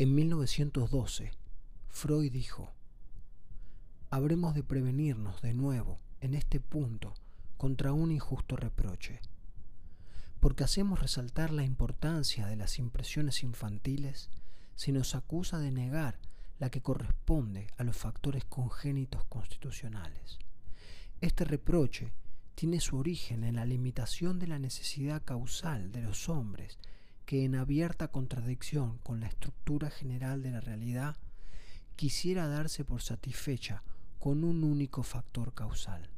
En 1912, Freud dijo, habremos de prevenirnos de nuevo en este punto contra un injusto reproche, porque hacemos resaltar la importancia de las impresiones infantiles si nos acusa de negar la que corresponde a los factores congénitos constitucionales. Este reproche tiene su origen en la limitación de la necesidad causal de los hombres que en abierta contradicción con la estructura general de la realidad quisiera darse por satisfecha con un único factor causal.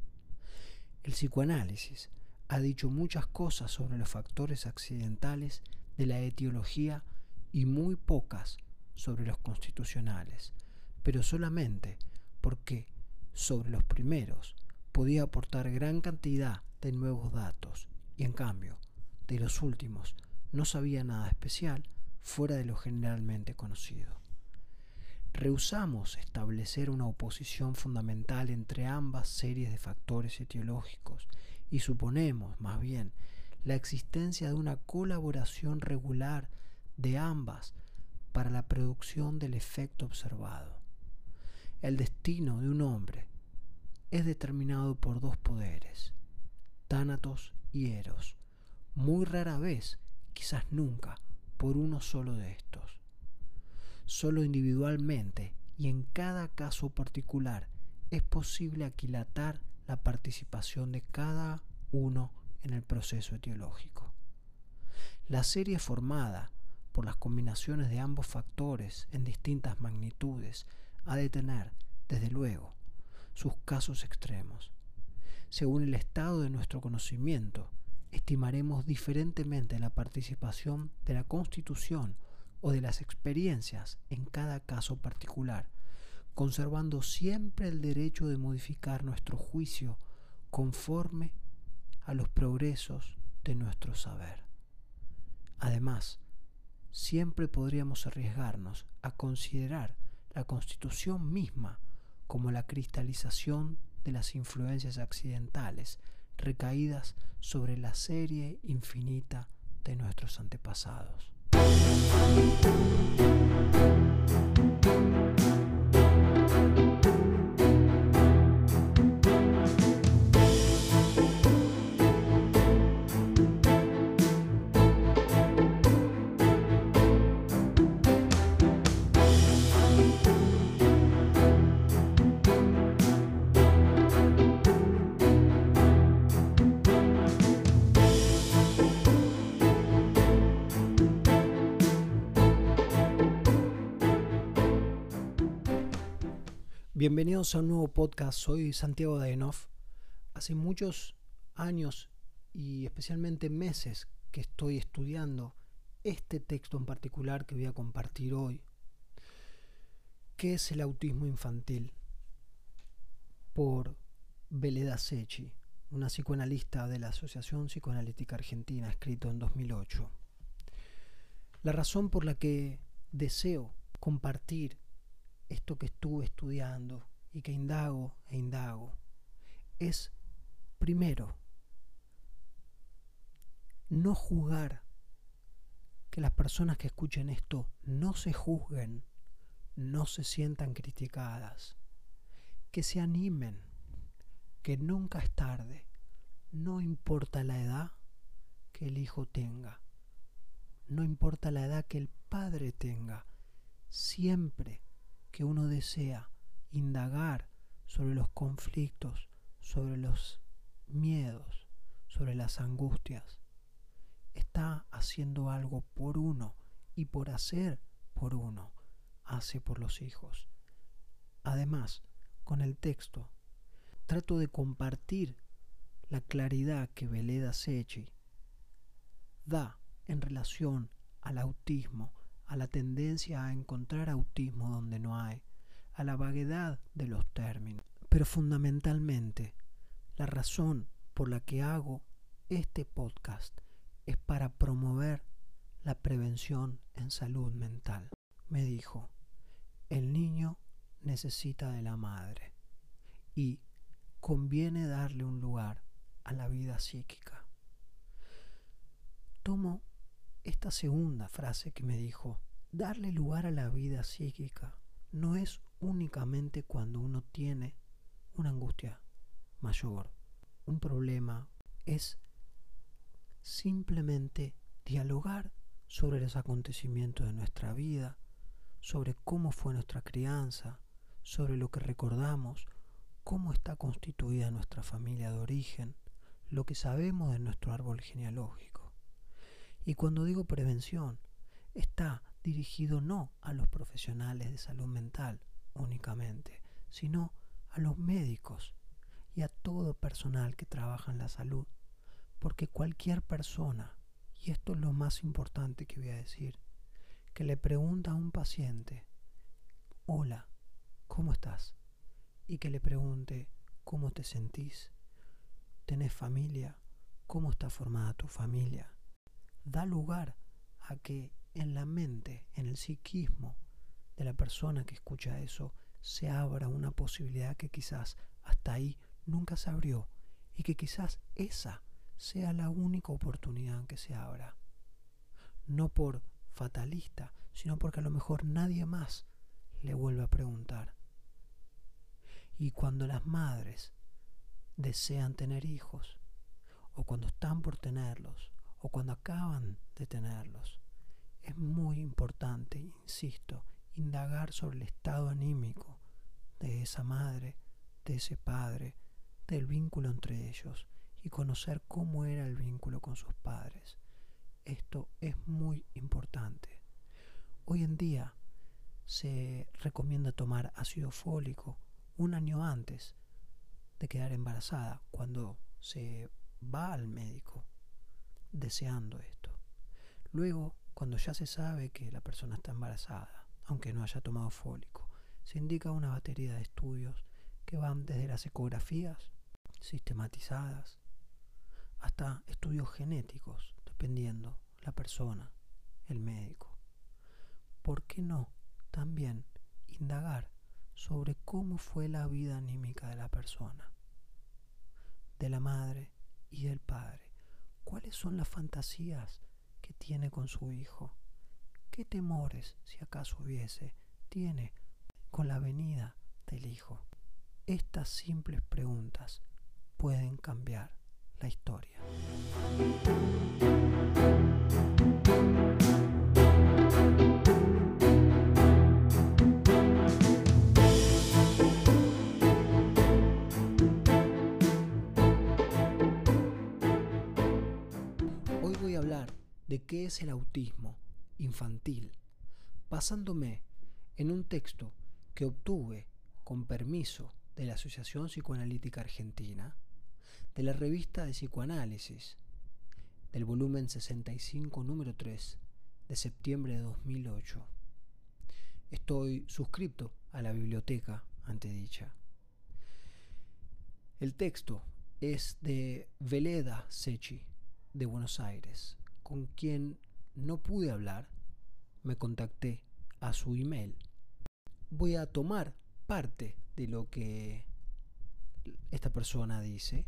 El psicoanálisis ha dicho muchas cosas sobre los factores accidentales de la etiología y muy pocas sobre los constitucionales, pero solamente porque sobre los primeros podía aportar gran cantidad de nuevos datos y en cambio de los últimos no sabía nada especial fuera de lo generalmente conocido. Rehusamos establecer una oposición fundamental entre ambas series de factores etiológicos y suponemos, más bien, la existencia de una colaboración regular de ambas para la producción del efecto observado. El destino de un hombre es determinado por dos poderes, Tánatos y Eros, muy rara vez, quizás nunca, por uno solo de estos. Solo individualmente y en cada caso particular es posible aquilatar la participación de cada uno en el proceso etiológico. La serie formada por las combinaciones de ambos factores en distintas magnitudes ha de tener, desde luego, sus casos extremos. Según el estado de nuestro conocimiento, estimaremos diferentemente la participación de la constitución o de las experiencias en cada caso particular, conservando siempre el derecho de modificar nuestro juicio conforme a los progresos de nuestro saber. Además, siempre podríamos arriesgarnos a considerar la constitución misma como la cristalización de las influencias accidentales recaídas sobre la serie infinita de nuestros antepasados. Bienvenidos a un nuevo podcast, soy Santiago Daenov. Hace muchos años y especialmente meses que estoy estudiando este texto en particular que voy a compartir hoy. ¿Qué es el autismo infantil? Por Beleda Sechi, una psicoanalista de la Asociación Psicoanalítica Argentina, escrito en 2008. La razón por la que deseo compartir esto que estuve estudiando y que indago e indago es, primero, no juzgar, que las personas que escuchen esto no se juzguen, no se sientan criticadas, que se animen, que nunca es tarde, no importa la edad que el hijo tenga, no importa la edad que el padre tenga, siempre que uno desea indagar sobre los conflictos, sobre los miedos, sobre las angustias, está haciendo algo por uno y por hacer por uno, hace por los hijos. Además, con el texto, trato de compartir la claridad que Veleda Sechi da en relación al autismo, a la tendencia a encontrar autismo donde no hay, a la vaguedad de los términos. Pero fundamentalmente, la razón por la que hago este podcast es para promover la prevención en salud mental. Me dijo, el niño necesita de la madre y conviene darle un lugar a la vida psíquica. Tomo esta segunda frase que me dijo darle lugar a la vida psíquica no es únicamente cuando uno tiene una angustia mayor, un problema, es simplemente dialogar sobre los acontecimientos de nuestra vida, sobre cómo fue nuestra crianza, sobre lo que recordamos, cómo está constituida nuestra familia de origen, lo que sabemos de nuestro árbol genealógico. Y cuando digo prevención, está dirigido no a los profesionales de salud mental únicamente, sino a los médicos y a todo personal que trabaja en la salud, porque cualquier persona, y esto es lo más importante que voy a decir, que le pregunta a un paciente, hola, ¿cómo estás? Y que le pregunte, ¿cómo te sentís? ¿Tenés familia? ¿Cómo está formada tu familia? Da lugar a que en la mente, en el psiquismo de la persona que escucha eso, se abra una posibilidad que quizás hasta ahí nunca se abrió y que quizás esa sea la única oportunidad que se abra. No por fatalista, sino porque a lo mejor nadie más le vuelve a preguntar. Y cuando las madres desean tener hijos, o cuando están por tenerlos, o cuando acaban de tenerlos, es muy importante, insisto, indagar sobre el estado anímico de esa madre, de ese padre, del vínculo entre ellos y conocer cómo era el vínculo con sus padres. Esto es muy importante. Hoy en día se recomienda tomar ácido fólico un año antes de quedar embarazada, cuando se va al médico deseando esto. Luego cuando ya se sabe que la persona está embarazada, aunque no haya tomado fólico, se indica una batería de estudios que van desde las ecografías sistematizadas hasta estudios genéticos, dependiendo la persona, el médico. ¿Por qué no también indagar sobre cómo fue la vida anímica de la persona, de la madre y del padre? ¿Cuáles son las fantasías tiene con su hijo? ¿Qué temores, si acaso hubiese, tiene con la venida del hijo? Estas simples preguntas pueden cambiar la historia. De qué es el autismo infantil, basándome en un texto que obtuve con permiso de la Asociación Psicoanalítica Argentina, de la revista de psicoanálisis, del volumen 65, número 3, de septiembre de 2008. Estoy suscrito a la biblioteca antedicha. El texto es de Veleda Sechi, de Buenos Aires, con quien no pude hablar, me contacté a su email. Voy a tomar parte de lo que esta persona dice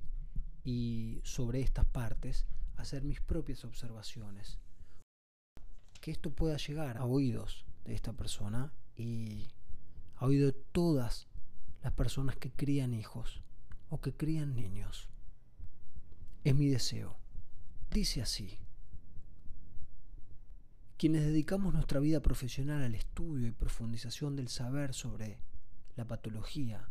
y sobre estas partes hacer mis propias observaciones. Que esto pueda llegar a oídos de esta persona y a oídos de todas las personas que crían hijos o que crían niños. Es mi deseo. Dice así. Quienes dedicamos nuestra vida profesional al estudio y profundización del saber sobre la patología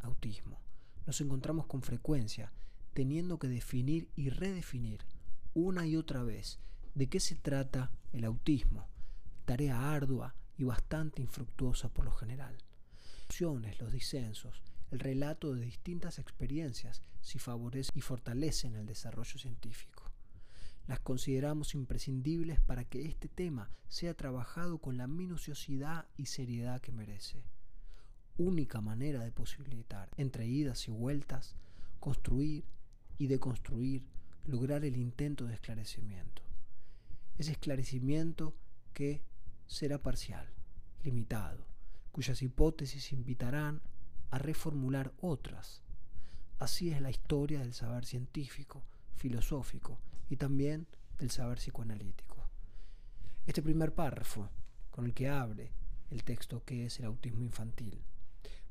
autismo, nos encontramos con frecuencia teniendo que definir y redefinir una y otra vez de qué se trata el autismo, tarea ardua y bastante infructuosa por lo general. Los disensos, el relato de distintas experiencias si favorecen y fortalecen el desarrollo científico las consideramos imprescindibles para que este tema sea trabajado con la minuciosidad y seriedad que merece. Única manera de posibilitar, entre idas y vueltas, construir y deconstruir, lograr el intento de esclarecimiento. Ese esclarecimiento que será parcial, limitado, cuyas hipótesis invitarán a reformular otras. Así es la historia del saber científico, filosófico y también del saber psicoanalítico. Este primer párrafo con el que abre el texto que es el autismo infantil,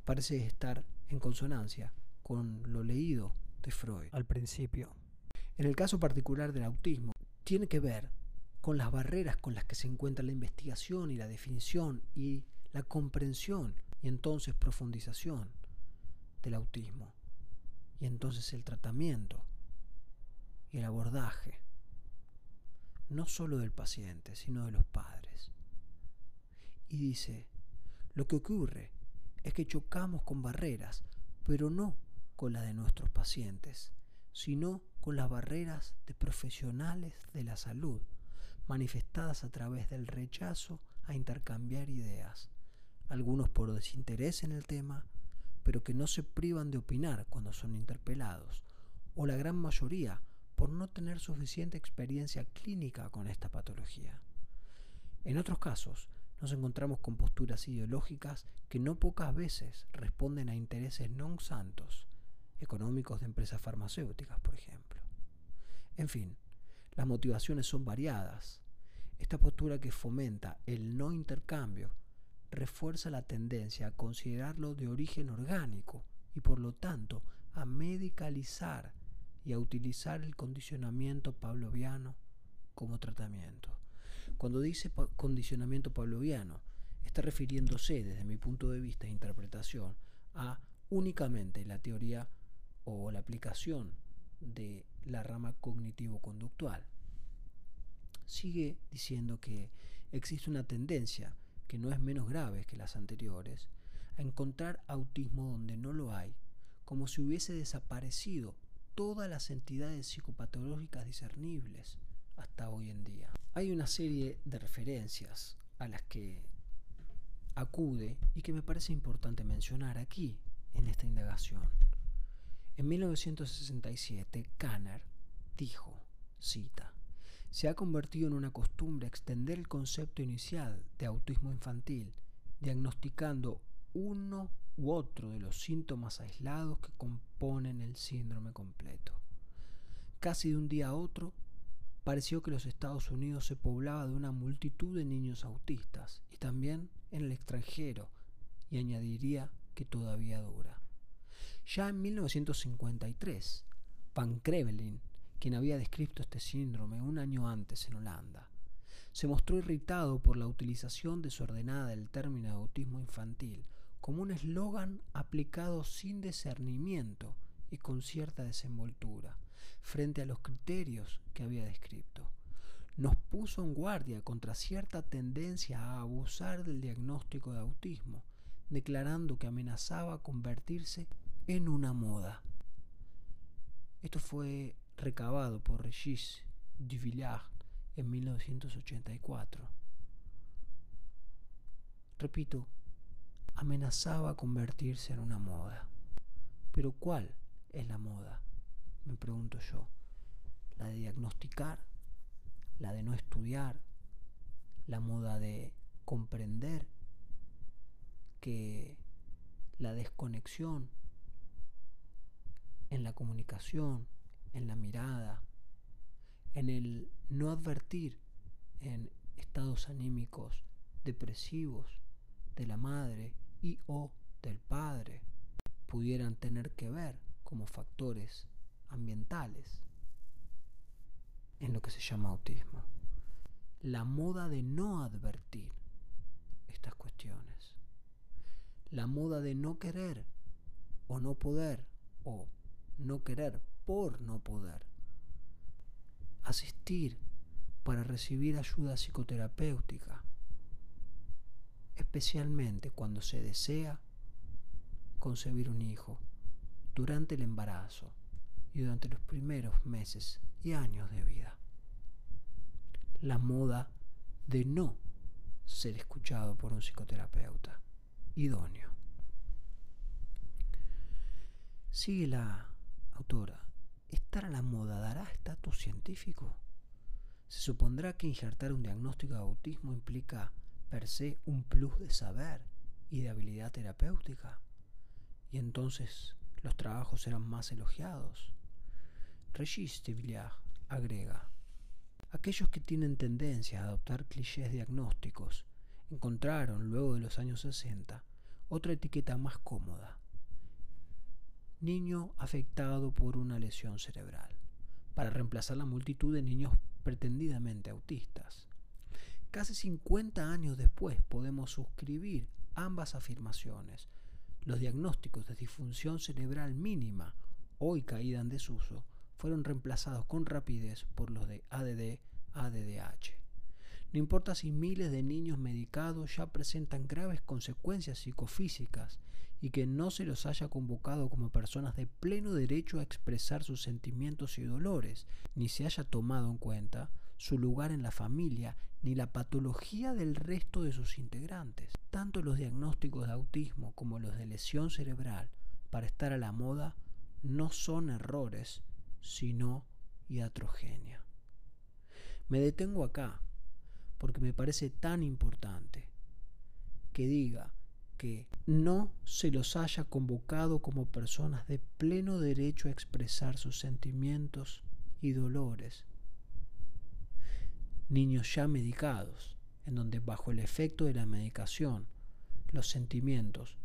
parece estar en consonancia con lo leído de Freud al principio. En el caso particular del autismo, tiene que ver con las barreras con las que se encuentra la investigación y la definición y la comprensión y entonces profundización del autismo y entonces el tratamiento y el abordaje no solo del paciente sino de los padres. Y dice lo que ocurre es que chocamos con barreras pero no con las de nuestros pacientes sino con las barreras de profesionales de la salud manifestadas a través del rechazo a intercambiar ideas. Algunos por desinterés en el tema, pero que no se privan de opinar cuando son interpelados, o la gran mayoría por no tener suficiente experiencia clínica con esta patología. En otros casos, nos encontramos con posturas ideológicas que no pocas veces responden a intereses non santos, económicos de empresas farmacéuticas, por ejemplo. En fin, las motivaciones son variadas. Esta postura que fomenta el no intercambio refuerza la tendencia a considerarlo de origen orgánico y por lo tanto a medicalizar y a utilizar el condicionamiento pavloviano como tratamiento. Cuando dice condicionamiento pavloviano, está refiriéndose desde mi punto de vista de interpretación a únicamente la teoría o la aplicación de la rama cognitivo-conductual. Sigue diciendo que existe una tendencia que no es menos grave que las anteriores, a encontrar autismo donde no lo hay, como si hubiese desaparecido todas las entidades psicopatológicas discernibles hasta hoy en día. Hay una serie de referencias a las que acude y que me parece importante mencionar aquí en esta indagación. En 1967, Kanner dijo, cita, se ha convertido en una costumbre extender el concepto inicial de autismo infantil, diagnosticando uno u otro de los síntomas aislados que componen el síndrome completo. Casi de un día a otro, pareció que los Estados Unidos se poblaba de una multitud de niños autistas y también en el extranjero, y añadiría que todavía dura. Ya en 1953, Van Krevelin quien había descrito este síndrome un año antes en Holanda. Se mostró irritado por la utilización desordenada del término de autismo infantil como un eslogan aplicado sin discernimiento y con cierta desenvoltura frente a los criterios que había descrito. Nos puso en guardia contra cierta tendencia a abusar del diagnóstico de autismo, declarando que amenazaba convertirse en una moda. Esto fue recabado por Regis Duvillard en 1984. Repito, amenazaba convertirse en una moda. Pero ¿cuál es la moda? Me pregunto yo. ¿La de diagnosticar? ¿La de no estudiar? ¿La moda de comprender que la desconexión en la comunicación en la mirada, en el no advertir en estados anímicos depresivos de la madre y o del padre pudieran tener que ver como factores ambientales en lo que se llama autismo. La moda de no advertir estas cuestiones. La moda de no querer o no poder o no querer por no poder. Asistir para recibir ayuda psicoterapéutica, especialmente cuando se desea concebir un hijo durante el embarazo y durante los primeros meses y años de vida. La moda de no ser escuchado por un psicoterapeuta idóneo. Sigue la autora ¿Estar a la moda dará estatus científico? Se supondrá que injertar un diagnóstico de autismo implica per se un plus de saber y de habilidad terapéutica. Y entonces los trabajos serán más elogiados. Regis Villard agrega, aquellos que tienen tendencia a adoptar clichés diagnósticos encontraron, luego de los años 60, otra etiqueta más cómoda. Niño afectado por una lesión cerebral, para reemplazar la multitud de niños pretendidamente autistas. Casi 50 años después podemos suscribir ambas afirmaciones. Los diagnósticos de disfunción cerebral mínima, hoy caída en desuso, fueron reemplazados con rapidez por los de ADD, ADDH. No importa si miles de niños medicados ya presentan graves consecuencias psicofísicas y que no se los haya convocado como personas de pleno derecho a expresar sus sentimientos y dolores, ni se haya tomado en cuenta su lugar en la familia ni la patología del resto de sus integrantes. Tanto los diagnósticos de autismo como los de lesión cerebral, para estar a la moda, no son errores, sino iatrogenia. Me detengo acá porque me parece tan importante que diga que no se los haya convocado como personas de pleno derecho a expresar sus sentimientos y dolores. Niños ya medicados, en donde bajo el efecto de la medicación los sentimientos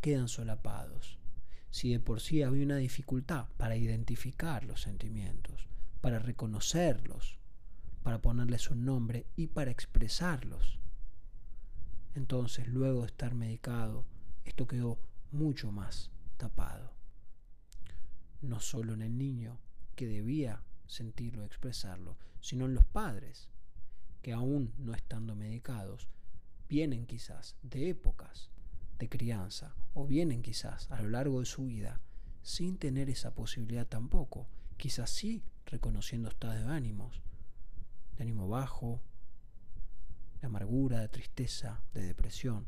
quedan solapados. Si de por sí había una dificultad para identificar los sentimientos, para reconocerlos, para ponerles un nombre y para expresarlos. Entonces, luego de estar medicado, esto quedó mucho más tapado. No solo en el niño, que debía sentirlo expresarlo, sino en los padres, que aún no estando medicados, vienen quizás de épocas de crianza o vienen quizás a lo largo de su vida sin tener esa posibilidad tampoco, quizás sí reconociendo estados de ánimos, de ánimo bajo, de amargura, de tristeza, de depresión,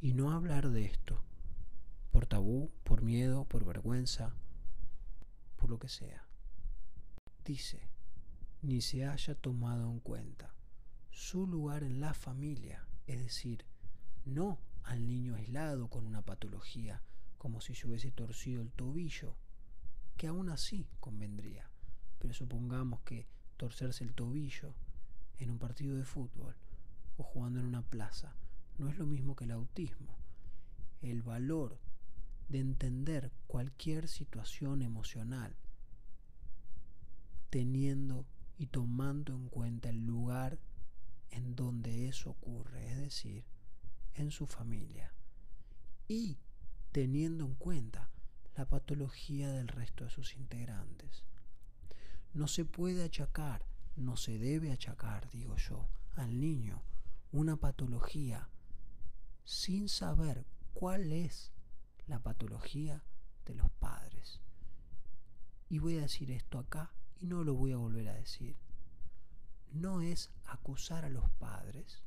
y no hablar de esto, por tabú, por miedo, por vergüenza, por lo que sea. Dice, ni se haya tomado en cuenta su lugar en la familia, es decir, no al niño aislado con una patología, como si se hubiese torcido el tobillo, que aún así convendría, pero supongamos que torcerse el tobillo en un partido de fútbol o jugando en una plaza no es lo mismo que el autismo. El valor de entender cualquier situación emocional teniendo y tomando en cuenta el lugar en donde eso ocurre, es decir, en su familia, y teniendo en cuenta la patología del resto de sus integrantes. No se puede achacar, no se debe achacar, digo yo, al niño una patología sin saber cuál es la patología de los padres. Y voy a decir esto acá y no lo voy a volver a decir. No es acusar a los padres,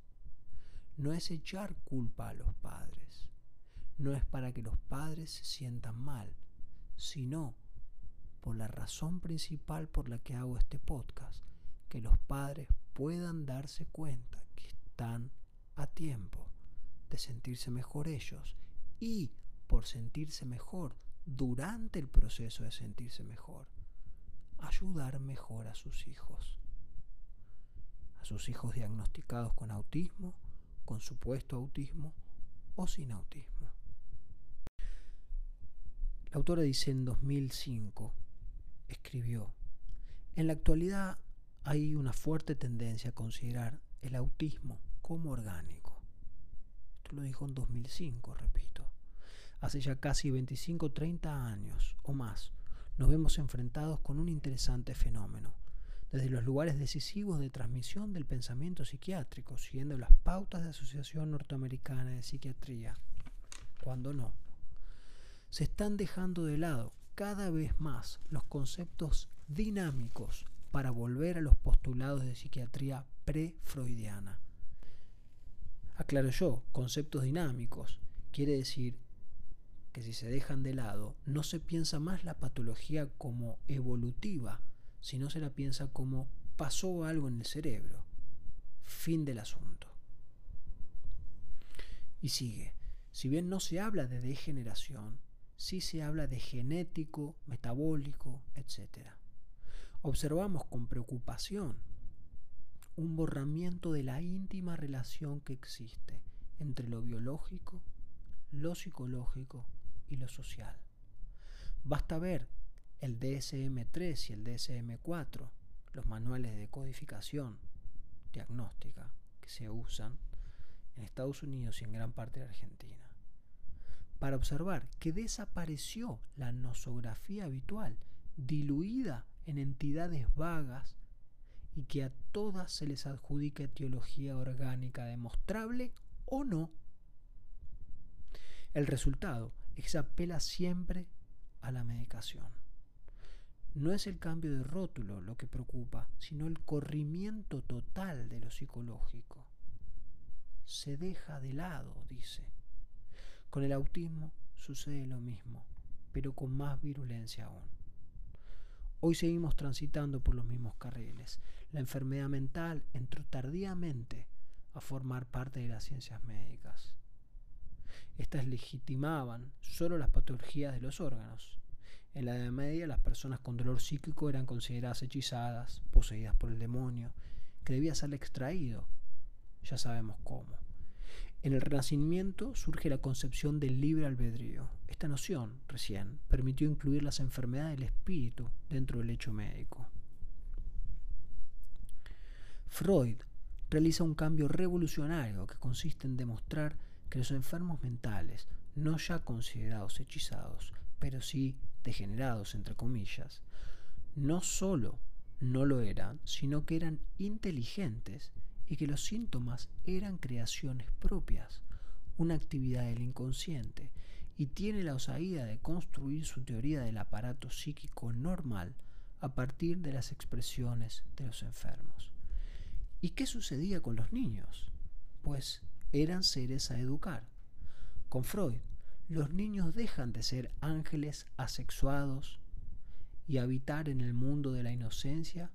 no es echar culpa a los padres, no es para que los padres se sientan mal, sino por la razón principal por la que hago este podcast, que los padres puedan darse cuenta que están a tiempo de sentirse mejor ellos y por sentirse mejor durante el proceso de sentirse mejor, ayudar mejor a sus hijos. A sus hijos diagnosticados con autismo, con supuesto autismo o sin autismo. La autora dice en 2005, escribió, en la actualidad hay una fuerte tendencia a considerar el autismo como orgánico. Esto lo dijo en 2005, repito. Hace ya casi 25 30 años o más nos vemos enfrentados con un interesante fenómeno. Desde los lugares decisivos de transmisión del pensamiento psiquiátrico, siguiendo las pautas de Asociación Norteamericana de Psiquiatría, cuando no, se están dejando de lado cada vez más los conceptos dinámicos para volver a los postulados de psiquiatría pre-freudiana. Aclaro yo, conceptos dinámicos quiere decir que si se dejan de lado, no se piensa más la patología como evolutiva, sino se la piensa como pasó algo en el cerebro. Fin del asunto. Y sigue, si bien no se habla de degeneración, sí se habla de genético, metabólico, etc observamos con preocupación un borramiento de la íntima relación que existe entre lo biológico, lo psicológico y lo social. Basta ver el DSM-3 y el DSM-4, los manuales de codificación diagnóstica que se usan en Estados Unidos y en gran parte de Argentina, para observar que desapareció la nosografía habitual, diluida en entidades vagas y que a todas se les adjudica etiología orgánica demostrable o no. El resultado es apela siempre a la medicación. No es el cambio de rótulo lo que preocupa, sino el corrimiento total de lo psicológico. Se deja de lado, dice. Con el autismo sucede lo mismo, pero con más virulencia aún. Hoy seguimos transitando por los mismos carriles. La enfermedad mental entró tardíamente a formar parte de las ciencias médicas. Estas legitimaban solo las patologías de los órganos. En la Edad Media las personas con dolor psíquico eran consideradas hechizadas, poseídas por el demonio, que debía ser extraído. Ya sabemos cómo. En el Renacimiento surge la concepción del libre albedrío. Esta noción, recién, permitió incluir las enfermedades del espíritu dentro del hecho médico. Freud realiza un cambio revolucionario que consiste en demostrar que los enfermos mentales, no ya considerados hechizados, pero sí degenerados, entre comillas, no solo no lo eran, sino que eran inteligentes y que los síntomas eran creaciones propias, una actividad del inconsciente, y tiene la osadía de construir su teoría del aparato psíquico normal a partir de las expresiones de los enfermos. ¿Y qué sucedía con los niños? Pues eran seres a educar. Con Freud, los niños dejan de ser ángeles asexuados y habitar en el mundo de la inocencia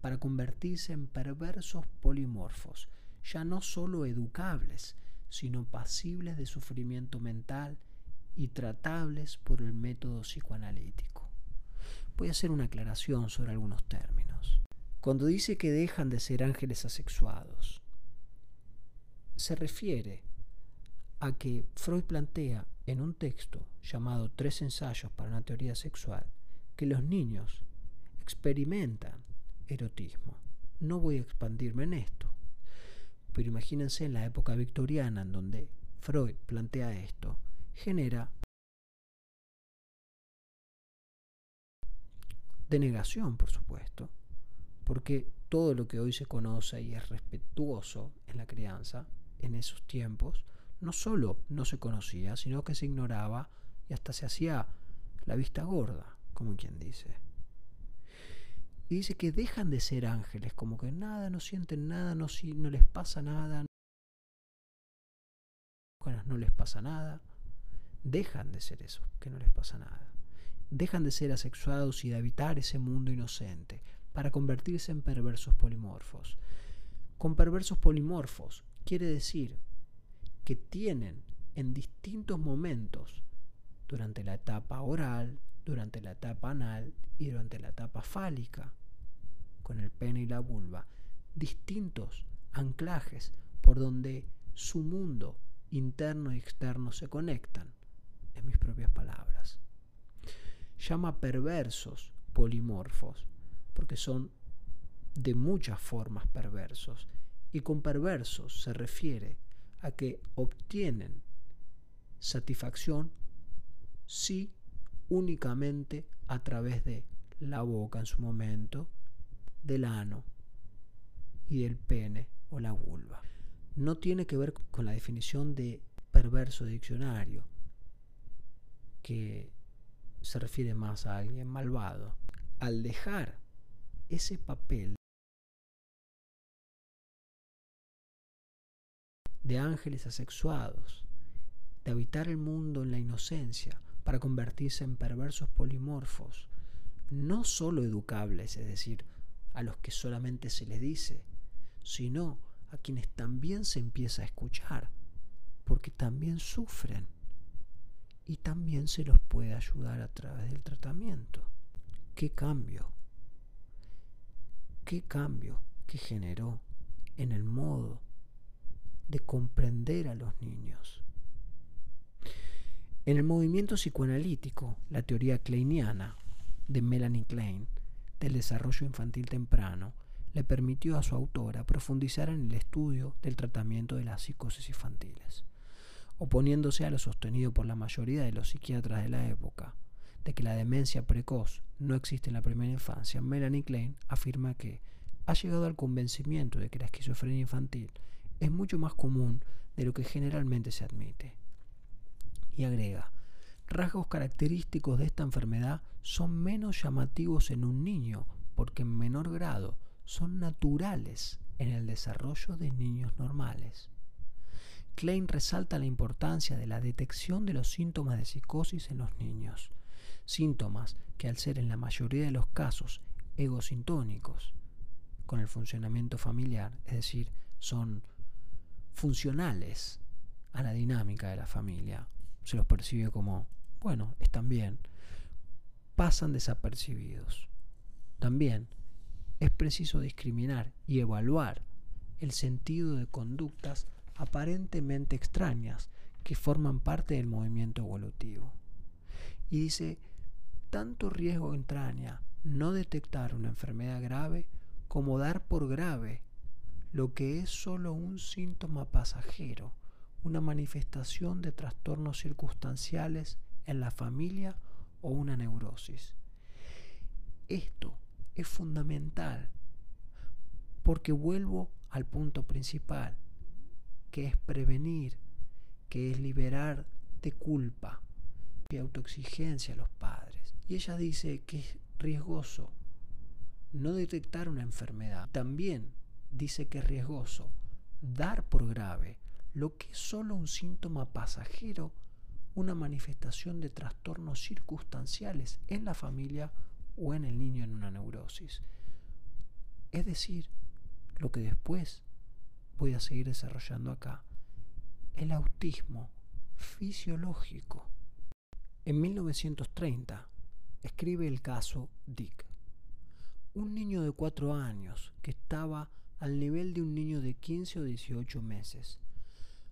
para convertirse en perversos polimorfos, ya no sólo educables, sino pasibles de sufrimiento mental y tratables por el método psicoanalítico. Voy a hacer una aclaración sobre algunos términos. Cuando dice que dejan de ser ángeles asexuados, se refiere a que Freud plantea en un texto llamado Tres ensayos para una teoría sexual que los niños experimentan erotismo. No voy a expandirme en esto, pero imagínense en la época victoriana en donde Freud plantea esto, genera denegación, por supuesto, porque todo lo que hoy se conoce y es respetuoso en la crianza, en esos tiempos, no solo no se conocía, sino que se ignoraba y hasta se hacía la vista gorda, como quien dice. Y dice que dejan de ser ángeles, como que nada, no sienten nada, no, no les pasa nada. No les pasa nada. Dejan de ser eso, que no les pasa nada. Dejan de ser asexuados y de habitar ese mundo inocente para convertirse en perversos polimorfos. Con perversos polimorfos quiere decir que tienen en distintos momentos, durante la etapa oral, durante la etapa anal y durante la etapa fálica, con el pene y la vulva, distintos anclajes por donde su mundo interno y externo se conectan, en mis propias palabras. Llama perversos polimorfos, porque son de muchas formas perversos, y con perversos se refiere a que obtienen satisfacción sí únicamente a través de la boca en su momento, del ano y del pene o la vulva. No tiene que ver con la definición de perverso diccionario, que se refiere más a alguien malvado. Al dejar ese papel de ángeles asexuados, de habitar el mundo en la inocencia para convertirse en perversos polimorfos, no solo educables, es decir, a los que solamente se les dice, sino a quienes también se empieza a escuchar, porque también sufren y también se los puede ayudar a través del tratamiento. ¿Qué cambio? ¿Qué cambio que generó en el modo de comprender a los niños. En el movimiento psicoanalítico, la teoría kleiniana de Melanie Klein del desarrollo infantil temprano le permitió a su autora profundizar en el estudio del tratamiento de las psicosis infantiles, oponiéndose a lo sostenido por la mayoría de los psiquiatras de la época, de que la demencia precoz no existe en la primera infancia. Melanie Klein afirma que ha llegado al convencimiento de que la esquizofrenia infantil es mucho más común de lo que generalmente se admite. Y agrega, rasgos característicos de esta enfermedad son menos llamativos en un niño porque en menor grado son naturales en el desarrollo de niños normales. Klein resalta la importancia de la detección de los síntomas de psicosis en los niños, síntomas que al ser en la mayoría de los casos egosintónicos con el funcionamiento familiar, es decir, son funcionales a la dinámica de la familia, se los percibe como, bueno, están bien, pasan desapercibidos. También es preciso discriminar y evaluar el sentido de conductas aparentemente extrañas que forman parte del movimiento evolutivo. Y dice, tanto riesgo entraña no detectar una enfermedad grave como dar por grave lo que es solo un síntoma pasajero, una manifestación de trastornos circunstanciales en la familia o una neurosis. Esto es fundamental porque vuelvo al punto principal, que es prevenir, que es liberar de culpa, y autoexigencia a los padres. Y ella dice que es riesgoso no detectar una enfermedad. También dice que es riesgoso dar por grave lo que es solo un síntoma pasajero, una manifestación de trastornos circunstanciales en la familia o en el niño en una neurosis. Es decir, lo que después voy a seguir desarrollando acá, el autismo fisiológico. En 1930 escribe el caso Dick, un niño de 4 años que estaba al nivel de un niño de 15 o 18 meses.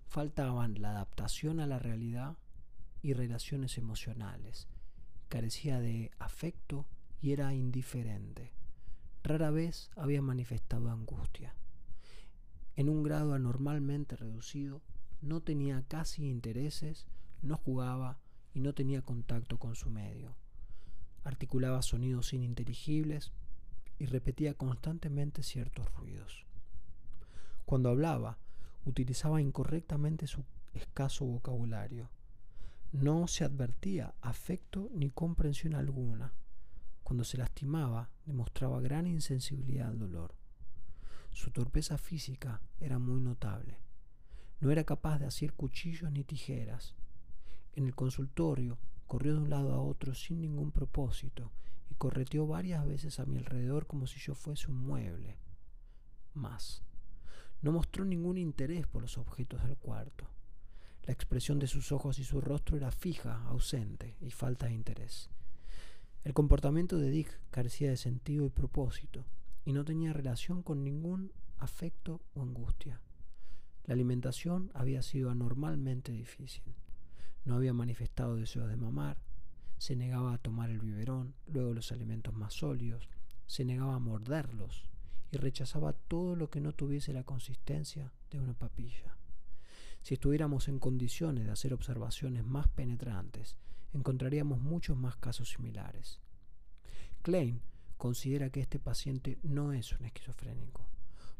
Faltaban la adaptación a la realidad y relaciones emocionales. Carecía de afecto y era indiferente. Rara vez había manifestado angustia. En un grado anormalmente reducido, no tenía casi intereses, no jugaba y no tenía contacto con su medio. Articulaba sonidos ininteligibles y repetía constantemente ciertos ruidos. Cuando hablaba, utilizaba incorrectamente su escaso vocabulario. No se advertía afecto ni comprensión alguna. Cuando se lastimaba, demostraba gran insensibilidad al dolor. Su torpeza física era muy notable. No era capaz de hacer cuchillos ni tijeras. En el consultorio corrió de un lado a otro sin ningún propósito correteó varias veces a mi alrededor como si yo fuese un mueble. Más. No mostró ningún interés por los objetos del cuarto. La expresión de sus ojos y su rostro era fija, ausente y falta de interés. El comportamiento de Dick carecía de sentido y propósito, y no tenía relación con ningún afecto o angustia. La alimentación había sido anormalmente difícil. No había manifestado deseos de mamar, se negaba a tomar el biberón, luego los alimentos más sólidos, se negaba a morderlos y rechazaba todo lo que no tuviese la consistencia de una papilla. Si estuviéramos en condiciones de hacer observaciones más penetrantes, encontraríamos muchos más casos similares. Klein considera que este paciente no es un esquizofrénico,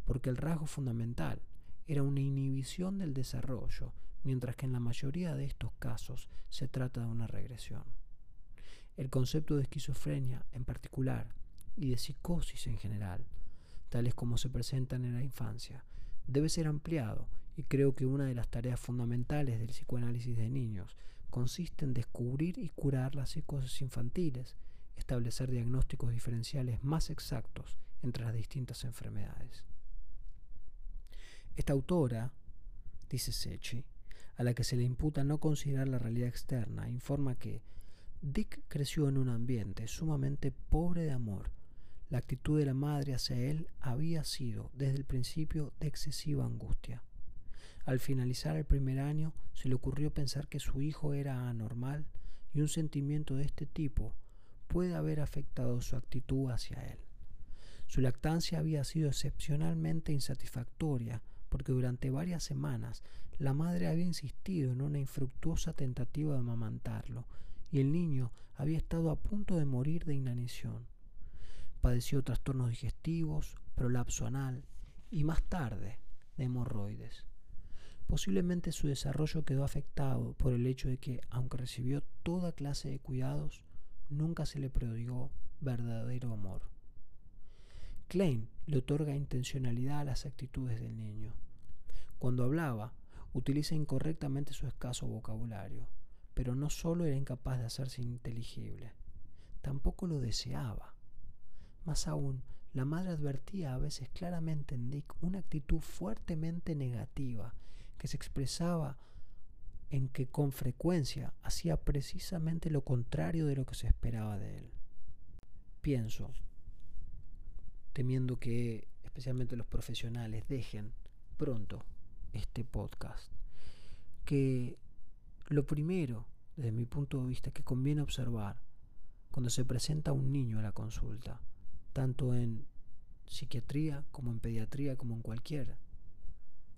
porque el rasgo fundamental era una inhibición del desarrollo, mientras que en la mayoría de estos casos se trata de una regresión. El concepto de esquizofrenia en particular y de psicosis en general, tales como se presentan en la infancia, debe ser ampliado y creo que una de las tareas fundamentales del psicoanálisis de niños consiste en descubrir y curar las psicosis infantiles, establecer diagnósticos diferenciales más exactos entre las distintas enfermedades. Esta autora, dice Sechi, a la que se le imputa no considerar la realidad externa, informa que Dick creció en un ambiente sumamente pobre de amor. La actitud de la madre hacia él había sido, desde el principio, de excesiva angustia. Al finalizar el primer año, se le ocurrió pensar que su hijo era anormal y un sentimiento de este tipo puede haber afectado su actitud hacia él. Su lactancia había sido excepcionalmente insatisfactoria porque durante varias semanas la madre había insistido en una infructuosa tentativa de amamantarlo y el niño había estado a punto de morir de inanición. Padeció trastornos digestivos, prolapso anal y más tarde de hemorroides. Posiblemente su desarrollo quedó afectado por el hecho de que, aunque recibió toda clase de cuidados, nunca se le prodigó verdadero amor. Klein le otorga intencionalidad a las actitudes del niño. Cuando hablaba, utiliza incorrectamente su escaso vocabulario, pero no solo era incapaz de hacerse inteligible, tampoco lo deseaba. Más aún, la madre advertía a veces claramente en Dick una actitud fuertemente negativa que se expresaba en que con frecuencia hacía precisamente lo contrario de lo que se esperaba de él. Pienso, temiendo que especialmente los profesionales dejen pronto este podcast, que lo primero, desde mi punto de vista, que conviene observar cuando se presenta un niño a la consulta, tanto en psiquiatría como en pediatría, como en cualquier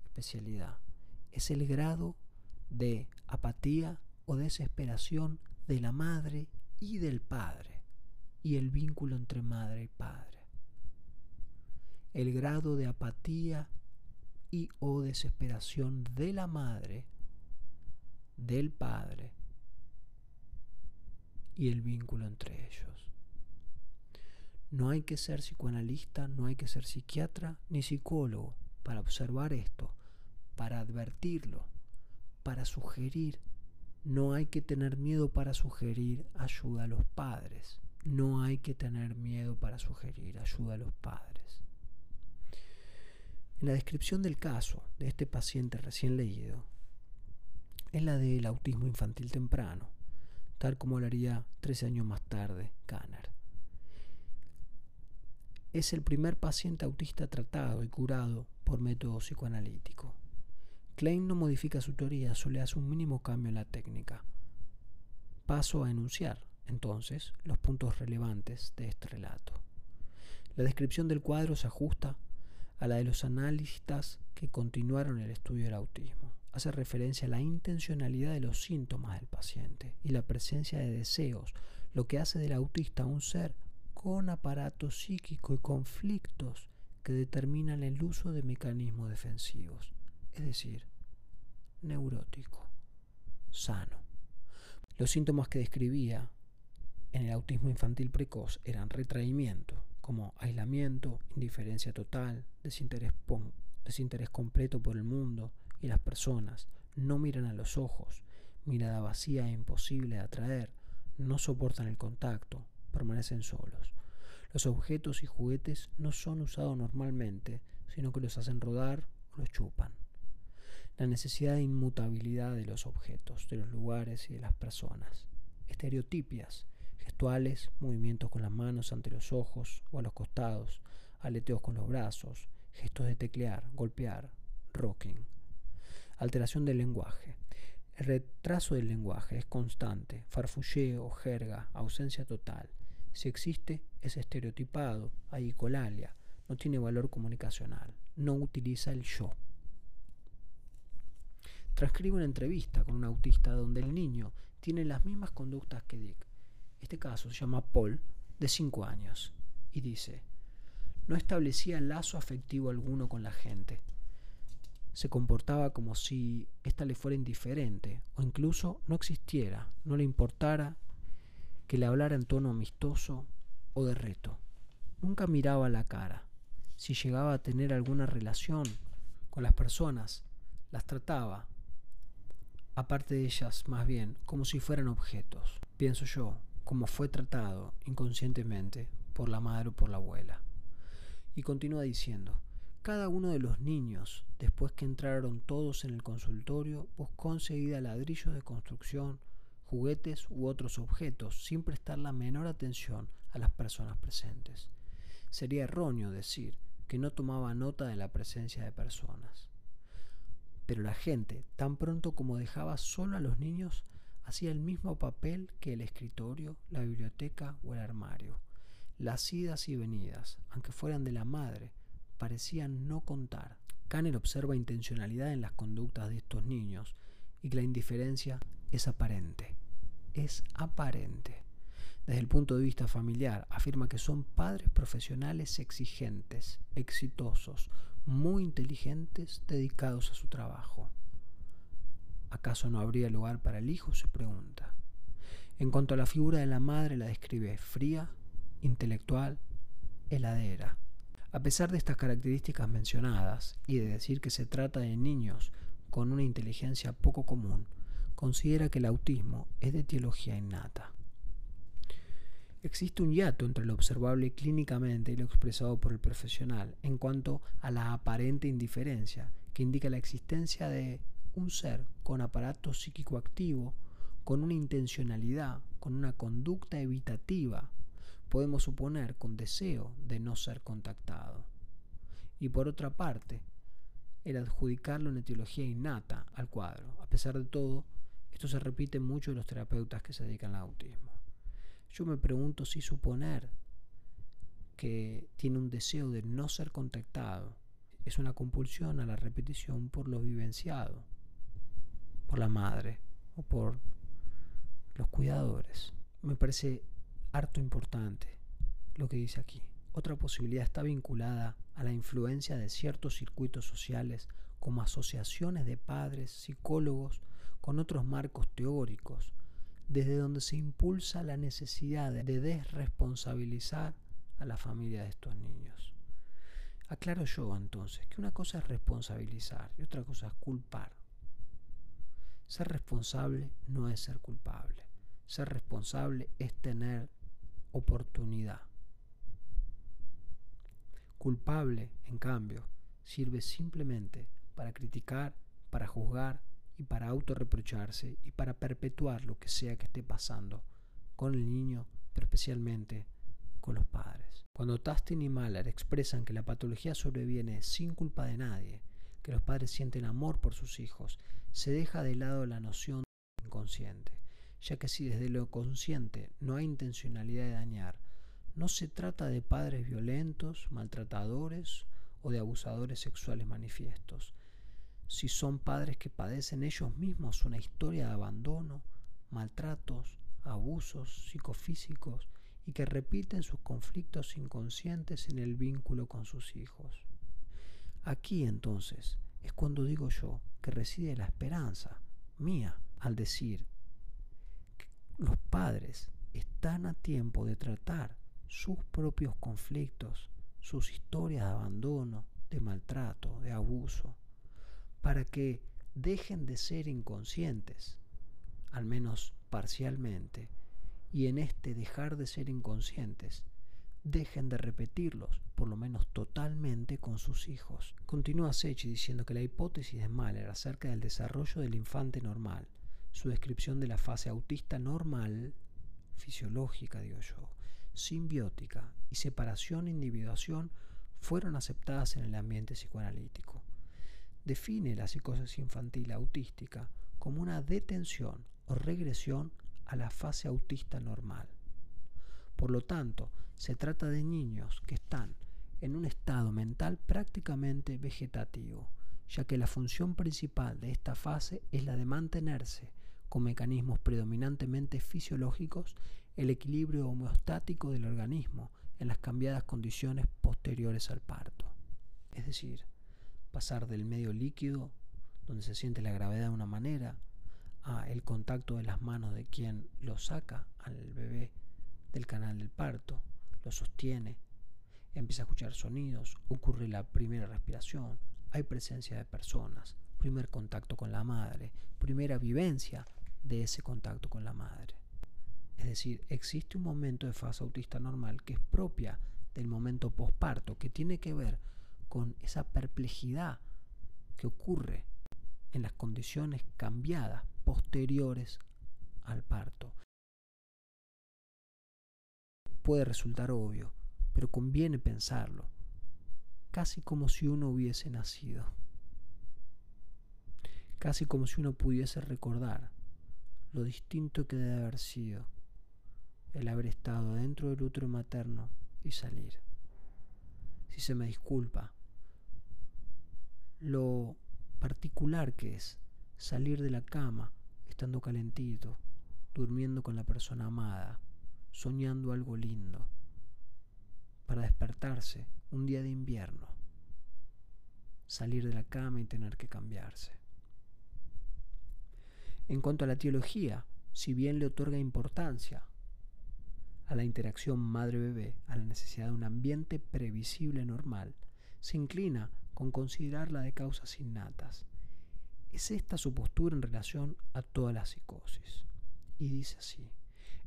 especialidad, es el grado de apatía o desesperación de la madre y del padre y el vínculo entre madre y padre. El grado de apatía y o desesperación de la madre, del padre y el vínculo entre ellos. No hay que ser psicoanalista, no hay que ser psiquiatra ni psicólogo para observar esto, para advertirlo, para sugerir. No hay que tener miedo para sugerir ayuda a los padres. No hay que tener miedo para sugerir ayuda a los padres. En la descripción del caso de este paciente recién leído, es la del autismo infantil temprano, tal como lo haría 13 años más tarde Kanner. Es el primer paciente autista tratado y curado por método psicoanalítico. Klein no modifica su teoría, solo hace un mínimo cambio en la técnica. Paso a enunciar, entonces, los puntos relevantes de este relato. La descripción del cuadro se ajusta a la de los analistas que continuaron el estudio del autismo. Hace referencia a la intencionalidad de los síntomas del paciente y la presencia de deseos, lo que hace del autista un ser con aparato psíquico y conflictos que determinan el uso de mecanismos defensivos, es decir, neurótico, sano. Los síntomas que describía en el autismo infantil precoz eran retraimiento, como aislamiento, indiferencia total, desinterés, completo por el mundo y las personas, no miran a los ojos, mirada vacía e imposible de atraer, no soportan el contacto, permanecen solos. Los objetos y juguetes no son usados normalmente, sino que los hacen rodar o los chupan la necesidad de inmutabilidad de los objetos, de los lugares y de las personas, estereotipias, gestuales, movimientos con las manos ante los ojos o a los costados, aleteos con los brazos, gestos de teclear, golpear, rocking. Alteración del lenguaje. El retraso del lenguaje es constante, farfulleo, jerga, ausencia total. Si existe, es estereotipado, hay icolalia, no tiene valor comunicacional, no utiliza el yo transcribe una entrevista con un autista donde el niño tiene las mismas conductas que Dick. Este caso se llama Paul, de 5 años, y dice, no establecía lazo afectivo alguno con la gente. Se comportaba como si ésta le fuera indiferente o incluso no existiera, no le importara que le hablara en tono amistoso o de reto. Nunca miraba la cara. Si llegaba a tener alguna relación con las personas, las trataba aparte de ellas, más bien, como si fueran objetos, pienso yo, como fue tratado inconscientemente por la madre o por la abuela. Y continúa diciendo, cada uno de los niños, después que entraron todos en el consultorio, buscó enseguida ladrillos de construcción, juguetes u otros objetos, sin prestar la menor atención a las personas presentes. sería erróneo decir que no tomaba nota de la presencia de personas. Pero la gente, tan pronto como dejaba solo a los niños, hacía el mismo papel que el escritorio, la biblioteca o el armario. Las idas y venidas, aunque fueran de la madre, parecían no contar. Kanner observa intencionalidad en las conductas de estos niños y que la indiferencia es aparente. Es aparente. Desde el punto de vista familiar, afirma que son padres profesionales exigentes, exitosos, muy inteligentes, dedicados a su trabajo. ¿Acaso no habría lugar para el hijo? se pregunta. En cuanto a la figura de la madre, la describe fría, intelectual, heladera. A pesar de estas características mencionadas y de decir que se trata de niños con una inteligencia poco común, considera que el autismo es de teología innata. Existe un hiato entre lo observable clínicamente y lo expresado por el profesional en cuanto a la aparente indiferencia, que indica la existencia de un ser con aparato psíquico activo, con una intencionalidad, con una conducta evitativa, podemos suponer con deseo de no ser contactado. Y por otra parte, el adjudicarlo una etiología innata al cuadro. A pesar de todo, esto se repite mucho en los terapeutas que se dedican al autismo. Yo me pregunto si suponer que tiene un deseo de no ser contactado es una compulsión a la repetición por lo vivenciado, por la madre o por los cuidadores. Me parece harto importante lo que dice aquí. Otra posibilidad está vinculada a la influencia de ciertos circuitos sociales como asociaciones de padres, psicólogos, con otros marcos teóricos, desde donde se impulsa la necesidad de desresponsabilizar a la familia de estos niños. Aclaro yo entonces que una cosa es responsabilizar y otra cosa es culpar. Ser responsable no es ser culpable. Ser responsable es tener oportunidad. Culpable, en cambio, sirve simplemente para criticar, para juzgar, y para autorreprocharse y para perpetuar lo que sea que esté pasando con el niño, pero especialmente con los padres. Cuando Tastin y Mahler expresan que la patología sobreviene sin culpa de nadie, que los padres sienten amor por sus hijos, se deja de lado la noción inconsciente, ya que si desde lo consciente no hay intencionalidad de dañar, no se trata de padres violentos, maltratadores o de abusadores sexuales manifiestos, si son padres que padecen ellos mismos una historia de abandono, maltratos, abusos psicofísicos y que repiten sus conflictos inconscientes en el vínculo con sus hijos. Aquí entonces es cuando digo yo que reside la esperanza mía al decir los padres están a tiempo de tratar sus propios conflictos, sus historias de abandono, de maltrato, de abuso, para que dejen de ser inconscientes, al menos parcialmente, y en este dejar de ser inconscientes, dejen de repetirlos, por lo menos totalmente, con sus hijos. Continúa Sechi diciendo que la hipótesis de Mahler acerca del desarrollo del infante normal, su descripción de la fase autista normal, fisiológica, digo yo, simbiótica y separación-individuación fueron aceptadas en el ambiente psicoanalítico define la psicosis infantil autística como una detención o regresión a la fase autista normal. Por lo tanto, se trata de niños que están en un estado mental prácticamente vegetativo, ya que la función principal de esta fase es la de mantenerse, con mecanismos predominantemente fisiológicos, el equilibrio homeostático del organismo en las cambiadas condiciones posteriores al parto. Es decir, pasar del medio líquido, donde se siente la gravedad de una manera, a el contacto de las manos de quien lo saca al bebé del canal del parto, lo sostiene, empieza a escuchar sonidos, ocurre la primera respiración, hay presencia de personas, primer contacto con la madre, primera vivencia de ese contacto con la madre. Es decir, existe un momento de fase autista normal que es propia del momento posparto, que tiene que ver con esa perplejidad que ocurre en las condiciones cambiadas posteriores al parto. Puede resultar obvio, pero conviene pensarlo, casi como si uno hubiese nacido, casi como si uno pudiese recordar lo distinto que debe haber sido el haber estado dentro del útero materno y salir. Si se me disculpa, lo particular que es salir de la cama estando calentito, durmiendo con la persona amada, soñando algo lindo, para despertarse un día de invierno, salir de la cama y tener que cambiarse. En cuanto a la teología, si bien le otorga importancia a la interacción madre-bebé, a la necesidad de un ambiente previsible normal, se inclina con considerarla de causas innatas. Es esta su postura en relación a toda la psicosis. Y dice así,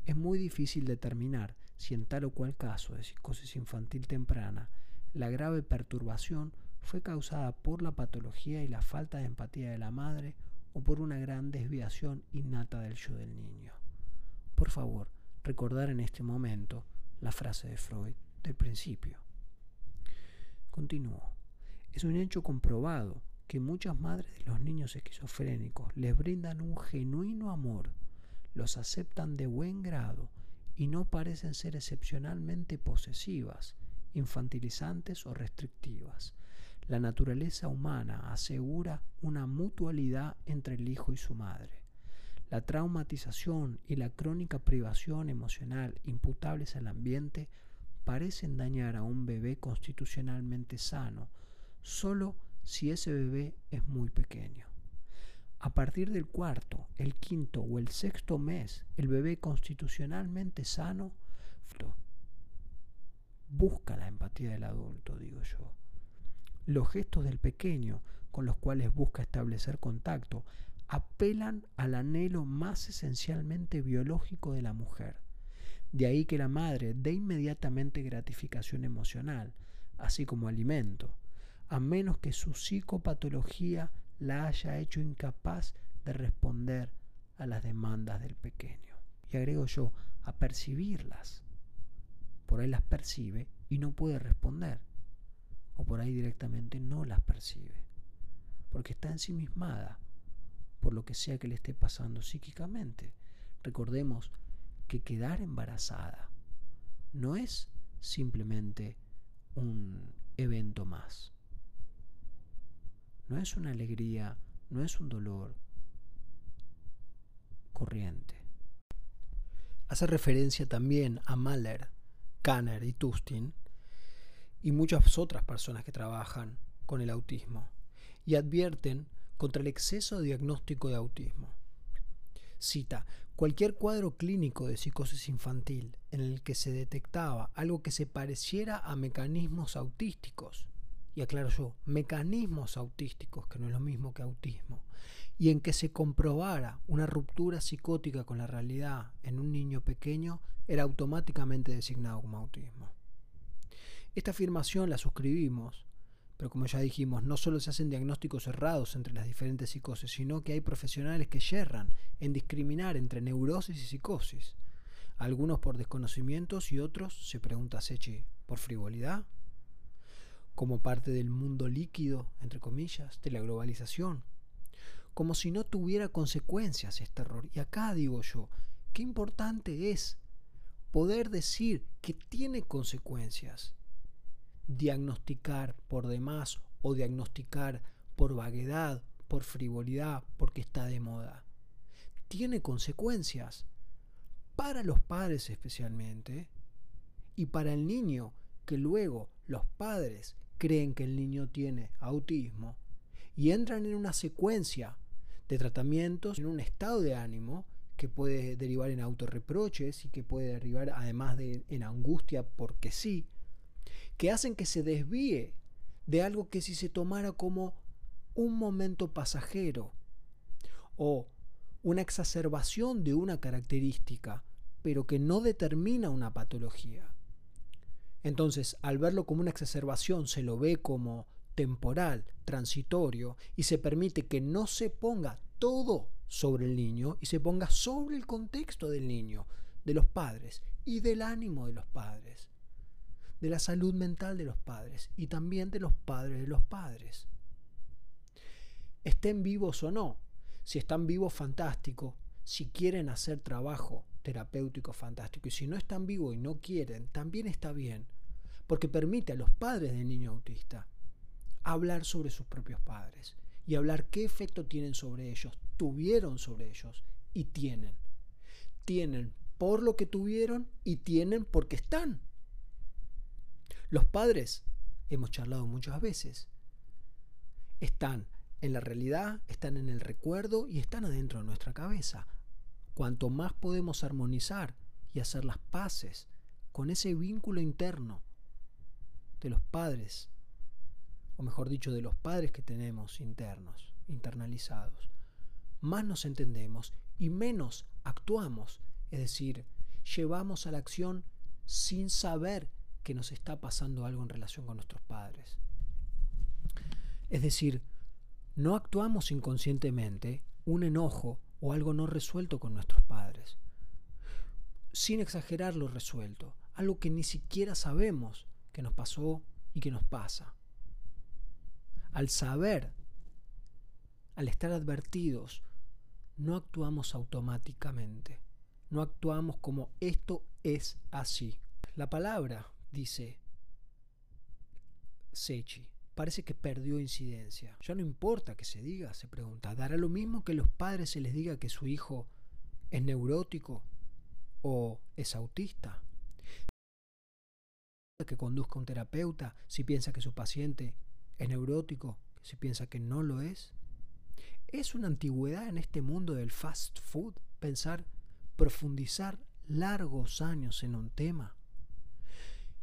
es muy difícil determinar si en tal o cual caso de psicosis infantil temprana la grave perturbación fue causada por la patología y la falta de empatía de la madre o por una gran desviación innata del yo del niño. Por favor, recordar en este momento la frase de Freud del principio. Continúo. Es un hecho comprobado que muchas madres de los niños esquizofrénicos les brindan un genuino amor, los aceptan de buen grado y no parecen ser excepcionalmente posesivas, infantilizantes o restrictivas. La naturaleza humana asegura una mutualidad entre el hijo y su madre. La traumatización y la crónica privación emocional imputables al ambiente parecen dañar a un bebé constitucionalmente sano solo si ese bebé es muy pequeño. A partir del cuarto, el quinto o el sexto mes, el bebé constitucionalmente sano busca la empatía del adulto, digo yo. Los gestos del pequeño con los cuales busca establecer contacto apelan al anhelo más esencialmente biológico de la mujer. De ahí que la madre dé inmediatamente gratificación emocional, así como alimento, a menos que su psicopatología la haya hecho incapaz de responder a las demandas del pequeño. Y agrego yo, a percibirlas. Por ahí las percibe y no puede responder. O por ahí directamente no las percibe. Porque está ensimismada por lo que sea que le esté pasando psíquicamente. Recordemos que quedar embarazada no es simplemente un evento más. No es una alegría, no es un dolor corriente. Hace referencia también a Mahler, Kanner y Tustin y muchas otras personas que trabajan con el autismo y advierten contra el exceso de diagnóstico de autismo. Cita, cualquier cuadro clínico de psicosis infantil en el que se detectaba algo que se pareciera a mecanismos autísticos, y aclaro yo, mecanismos autísticos, que no es lo mismo que autismo, y en que se comprobara una ruptura psicótica con la realidad en un niño pequeño, era automáticamente designado como autismo. Esta afirmación la suscribimos pero como ya dijimos, no solo se hacen diagnósticos errados entre las diferentes psicosis, sino que hay profesionales que yerran en discriminar entre neurosis y psicosis. Algunos por desconocimientos y otros, se pregunta Sechi, por frivolidad. Como parte del mundo líquido, entre comillas, de la globalización. Como si no tuviera consecuencias este error. Y acá digo yo, qué importante es poder decir que tiene consecuencias diagnosticar por demás o diagnosticar por vaguedad, por frivolidad, porque está de moda. Tiene consecuencias para los padres especialmente y para el niño que luego los padres creen que el niño tiene autismo y entran en una secuencia de tratamientos en un estado de ánimo que puede derivar en autorreproches y que puede derivar además de en angustia porque sí, que hacen que se desvíe de algo que si se tomara como un momento pasajero o una exacerbación de una característica, pero que no determina una patología. Entonces, al verlo como una exacerbación, se lo ve como temporal, transitorio, y se permite que no se ponga todo sobre el niño y se ponga sobre el contexto del niño, de los padres y del ánimo de los padres de la salud mental de los padres y también de los padres de los padres. Estén vivos o no. Si están vivos, fantástico. Si quieren hacer trabajo terapéutico, fantástico. Y si no están vivos y no quieren, también está bien. Porque permite a los padres del niño autista hablar sobre sus propios padres y hablar qué efecto tienen sobre ellos, tuvieron sobre ellos y tienen. Tienen por lo que tuvieron y tienen porque están. Los padres, hemos charlado muchas veces, están en la realidad, están en el recuerdo y están adentro de nuestra cabeza. Cuanto más podemos armonizar y hacer las paces con ese vínculo interno de los padres, o mejor dicho, de los padres que tenemos internos, internalizados, más nos entendemos y menos actuamos, es decir, llevamos a la acción sin saber que nos está pasando algo en relación con nuestros padres. Es decir, no actuamos inconscientemente un enojo o algo no resuelto con nuestros padres, sin exagerar lo resuelto, algo que ni siquiera sabemos que nos pasó y que nos pasa. Al saber, al estar advertidos, no actuamos automáticamente, no actuamos como esto es así. La palabra, dice Sechi, parece que perdió incidencia. Ya no importa que se diga, se pregunta. ¿Dará lo mismo que los padres se les diga que su hijo es neurótico o es autista? Que conduzca un terapeuta si piensa que su paciente es neurótico, si piensa que no lo es. Es una antigüedad en este mundo del fast food pensar, profundizar largos años en un tema.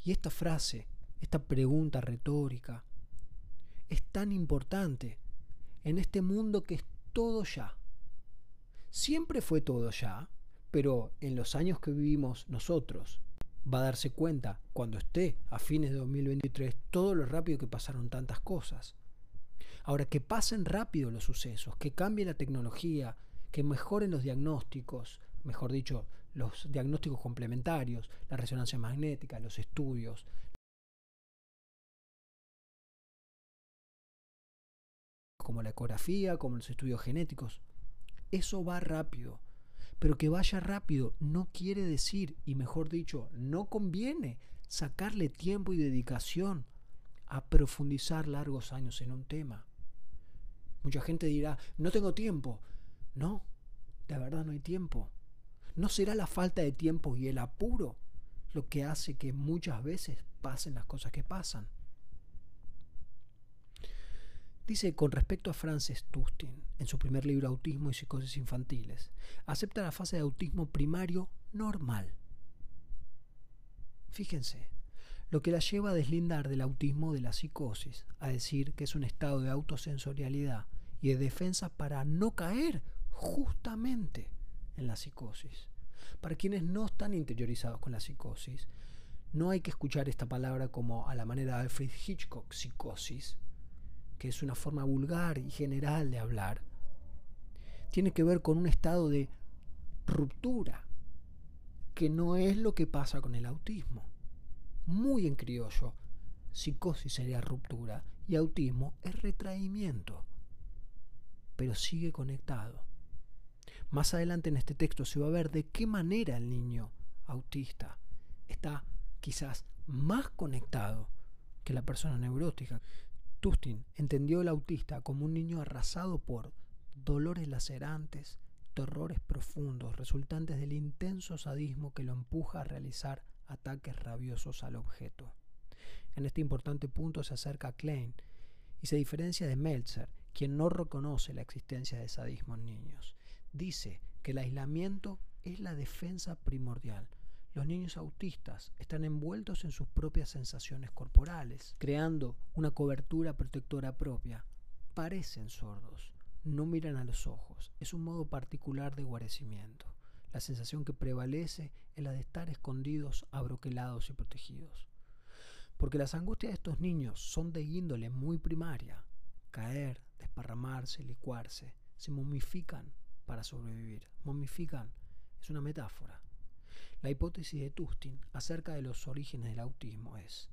Y esta frase, esta pregunta retórica, es tan importante en este mundo que es todo ya. Siempre fue todo ya, pero en los años que vivimos nosotros, va a darse cuenta cuando esté a fines de 2023 todo lo rápido que pasaron tantas cosas. Ahora, que pasen rápido los sucesos, que cambie la tecnología, que mejoren los diagnósticos, mejor dicho, los diagnósticos complementarios, la resonancia magnética, los estudios, como la ecografía, como los estudios genéticos. Eso va rápido. Pero que vaya rápido no quiere decir, y mejor dicho, no conviene sacarle tiempo y dedicación a profundizar largos años en un tema. Mucha gente dirá, no tengo tiempo. No, de verdad no hay tiempo. ¿No será la falta de tiempo y el apuro lo que hace que muchas veces pasen las cosas que pasan? Dice con respecto a Frances Tustin, en su primer libro Autismo y Psicosis Infantiles, acepta la fase de autismo primario normal. Fíjense, lo que la lleva a deslindar del autismo de la psicosis, a decir que es un estado de autosensorialidad y de defensa para no caer justamente en la psicosis. Para quienes no están interiorizados con la psicosis, no hay que escuchar esta palabra como a la manera de Alfred Hitchcock, psicosis, que es una forma vulgar y general de hablar, tiene que ver con un estado de ruptura, que no es lo que pasa con el autismo. Muy en criollo, psicosis sería ruptura y autismo es retraimiento, pero sigue conectado. Más adelante en este texto se va a ver de qué manera el niño autista está quizás más conectado que la persona neurótica. Tustin entendió al autista como un niño arrasado por dolores lacerantes, terrores profundos resultantes del intenso sadismo que lo empuja a realizar ataques rabiosos al objeto. En este importante punto se acerca Klein y se diferencia de Meltzer, quien no reconoce la existencia de sadismo en niños. Dice que el aislamiento es la defensa primordial, los niños autistas están envueltos en sus propias sensaciones corporales, creando una cobertura protectora propia. Parecen sordos, no miran a los ojos, es un modo particular de guarecimiento. La sensación que prevalece es la de estar escondidos, abroquelados y protegidos. Porque las angustias de estos niños son de índole muy primaria. Caer, desparramarse, licuarse, se momifican para sobrevivir. Momifican es una metáfora La hipótesis de Tustin acerca de los orígenes del autismo es,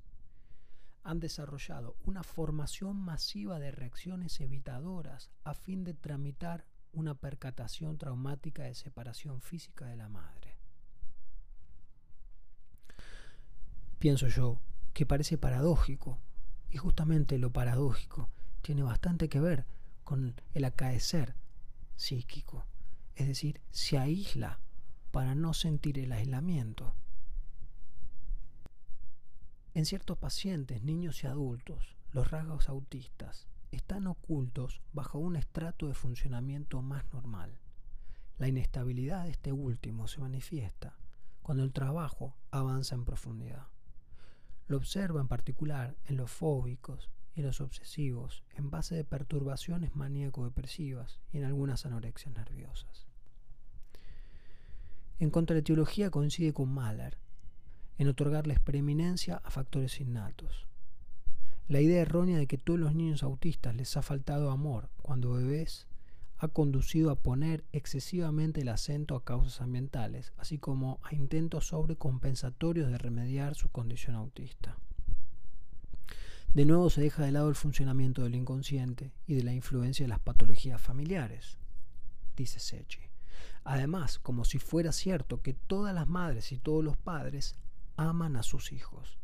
han desarrollado una formación masiva de reacciones evitadoras a fin de tramitar una percatación traumática de separación física de la madre. Pienso yo que parece paradójico, y justamente lo paradójico tiene bastante que ver con el acaecer psíquico, es decir, se aísla para no sentir el aislamiento. En ciertos pacientes, niños y adultos, los rasgos autistas están ocultos bajo un estrato de funcionamiento más normal. La inestabilidad de este último se manifiesta cuando el trabajo avanza en profundidad. Lo observa en particular en los fóbicos y los obsesivos en base de perturbaciones maníaco-depresivas y en algunas anorexias nerviosas. En contraetiología coincide con Mahler en otorgarles preeminencia a factores innatos. La idea errónea de que todos los niños autistas les ha faltado amor cuando bebés ha conducido a poner excesivamente el acento a causas ambientales, así como a intentos sobrecompensatorios de remediar su condición autista. De nuevo se deja de lado el funcionamiento del inconsciente y de la influencia de las patologías familiares, dice Sechi. Además, como si fuera cierto que todas las madres y todos los padres aman a sus hijos.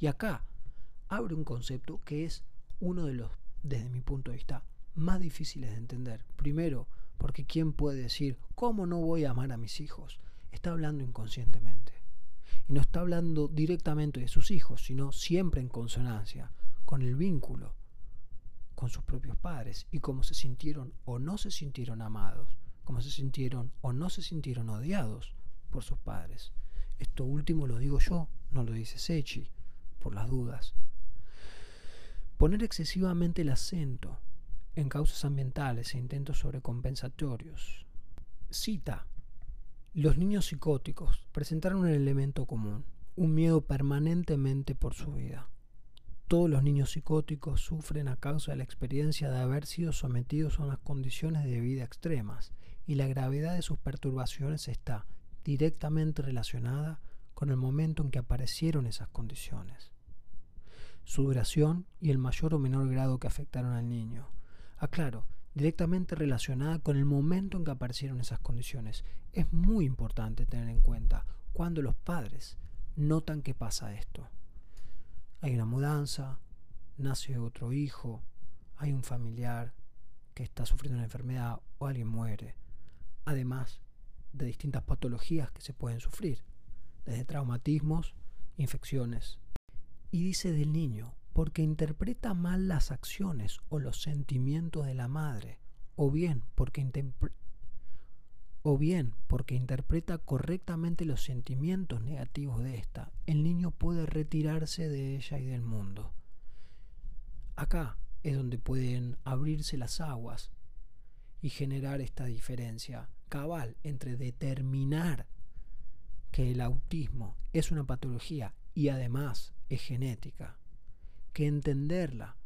Y acá abre un concepto que es uno de los, desde mi punto de vista, más difíciles de entender. Primero, porque ¿quién puede decir, ¿cómo no voy a amar a mis hijos? Está hablando inconscientemente. Y no está hablando directamente de sus hijos, sino siempre en consonancia con el vínculo con sus propios padres y cómo se sintieron o no se sintieron amados, cómo se sintieron o no se sintieron odiados por sus padres. Esto último lo digo yo, no lo dice Sechi, por las dudas. Poner excesivamente el acento en causas ambientales e intentos sobrecompensatorios. Cita. Los niños psicóticos presentaron un elemento común, un miedo permanentemente por su vida. Todos los niños psicóticos sufren a causa de la experiencia de haber sido sometidos a unas condiciones de vida extremas y la gravedad de sus perturbaciones está directamente relacionada con el momento en que aparecieron esas condiciones, su duración y el mayor o menor grado que afectaron al niño. Aclaro, directamente relacionada con el momento en que aparecieron esas condiciones. Es muy importante tener en cuenta cuando los padres notan que pasa esto. Hay una mudanza, nace otro hijo, hay un familiar que está sufriendo una enfermedad o alguien muere. Además, de distintas patologías que se pueden sufrir, desde traumatismos, infecciones. Y dice del niño, porque interpreta mal las acciones o los sentimientos de la madre, o bien porque, o bien porque interpreta correctamente los sentimientos negativos de ésta, el niño puede retirarse de ella y del mundo. Acá es donde pueden abrirse las aguas y generar esta diferencia cabal entre determinar que el autismo es una patología y además es genética, que entenderla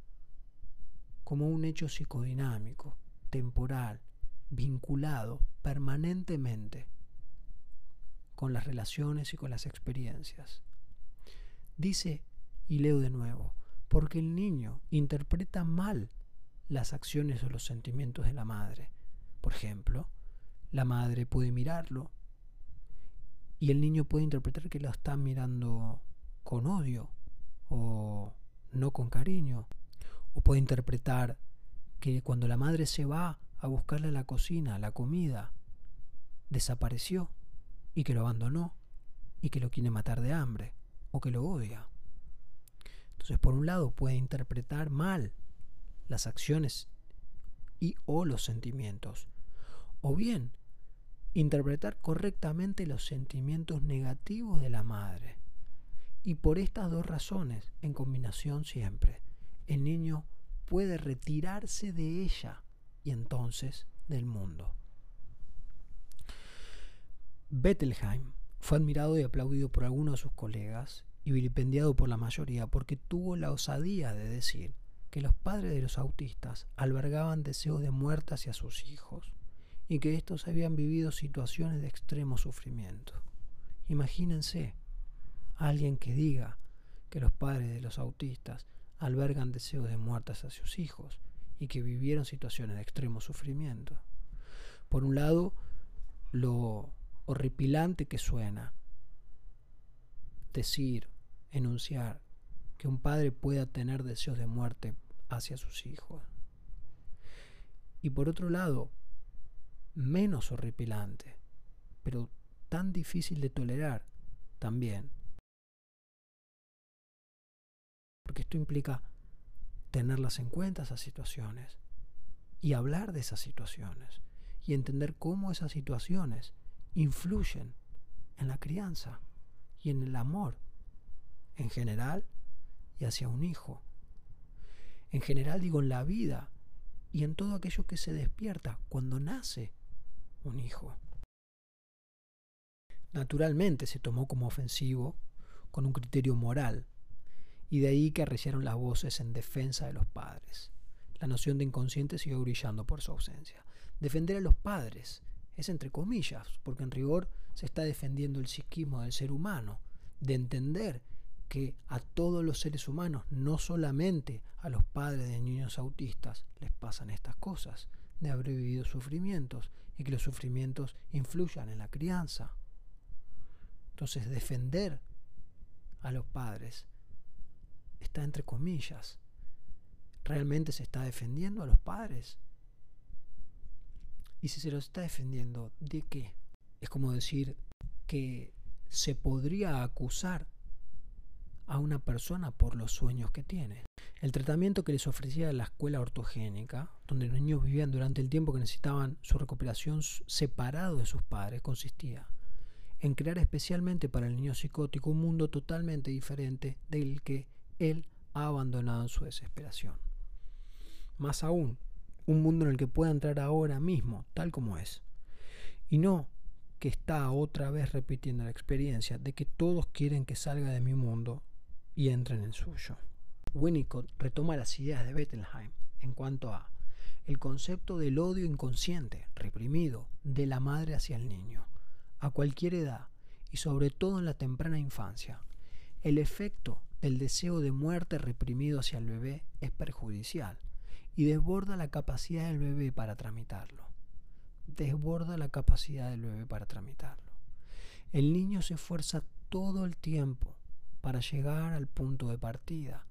como un hecho psicodinámico, temporal, vinculado permanentemente con las relaciones y con las experiencias. Dice, y leo de nuevo, porque el niño interpreta mal las acciones o los sentimientos de la madre. Por ejemplo, la madre puede mirarlo y el niño puede interpretar que lo está mirando con odio o no con cariño. O puede interpretar que cuando la madre se va a buscarle a la cocina la comida, desapareció y que lo abandonó y que lo quiere matar de hambre o que lo odia. Entonces, por un lado, puede interpretar mal las acciones y o los sentimientos. O bien, interpretar correctamente los sentimientos negativos de la madre. Y por estas dos razones, en combinación siempre, el niño puede retirarse de ella y entonces del mundo. Bettelheim fue admirado y aplaudido por algunos de sus colegas y vilipendiado por la mayoría porque tuvo la osadía de decir que los padres de los autistas albergaban deseos de muerte hacia sus hijos y que estos habían vivido situaciones de extremo sufrimiento. Imagínense alguien que diga que los padres de los autistas albergan deseos de muerte hacia sus hijos y que vivieron situaciones de extremo sufrimiento. Por un lado, lo horripilante que suena decir, enunciar que un padre pueda tener deseos de muerte hacia sus hijos. Y por otro lado, menos horripilante, pero tan difícil de tolerar también. Porque esto implica tenerlas en cuenta esas situaciones y hablar de esas situaciones y entender cómo esas situaciones influyen en la crianza y en el amor en general y hacia un hijo. En general digo en la vida y en todo aquello que se despierta cuando nace un hijo. Naturalmente se tomó como ofensivo con un criterio moral y de ahí que arreciaron las voces en defensa de los padres. La noción de inconsciente siguió brillando por su ausencia. Defender a los padres es entre comillas, porque en rigor se está defendiendo el psiquismo del ser humano, de entender que a todos los seres humanos, no solamente a los padres de niños autistas, les pasan estas cosas, de haber vivido sufrimientos y que los sufrimientos influyan en la crianza. Entonces defender a los padres está entre comillas. ¿Realmente se está defendiendo a los padres? Y si se los está defendiendo, ¿de qué? Es como decir que se podría acusar a una persona por los sueños que tiene. El tratamiento que les ofrecía la escuela ortogénica, donde los niños vivían durante el tiempo que necesitaban su recuperación separado de sus padres, consistía en crear especialmente para el niño psicótico un mundo totalmente diferente del que él ha abandonado en su desesperación. Más aún, un mundo en el que pueda entrar ahora mismo, tal como es. Y no que está otra vez repitiendo la experiencia de que todos quieren que salga de mi mundo y entre en suyo. Winnicott retoma las ideas de Bettelheim en cuanto a el concepto del odio inconsciente, reprimido, de la madre hacia el niño, a cualquier edad y sobre todo en la temprana infancia. El efecto del deseo de muerte reprimido hacia el bebé es perjudicial y desborda la capacidad del bebé para tramitarlo desborda la capacidad del bebé para tramitarlo. El niño se esfuerza todo el tiempo para llegar al punto de partida,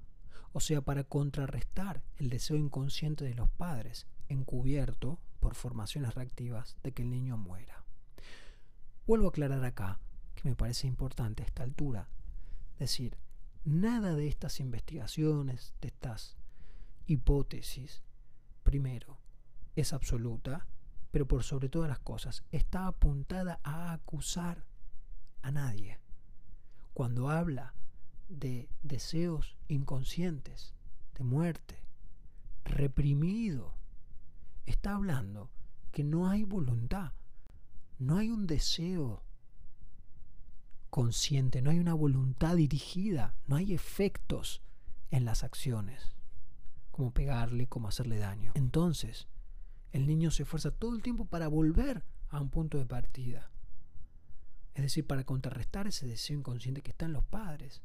o sea, para contrarrestar el deseo inconsciente de los padres, encubierto por formaciones reactivas de que el niño muera. Vuelvo a aclarar acá, que me parece importante a esta altura, decir, nada de estas investigaciones, de estas hipótesis, primero, es absoluta pero por sobre todas las cosas, está apuntada a acusar a nadie. Cuando habla de deseos inconscientes, de muerte, reprimido, está hablando que no hay voluntad, no hay un deseo consciente, no hay una voluntad dirigida, no hay efectos en las acciones, como pegarle, como hacerle daño. Entonces, el niño se esfuerza todo el tiempo para volver a un punto de partida. Es decir, para contrarrestar ese deseo inconsciente que está en los padres.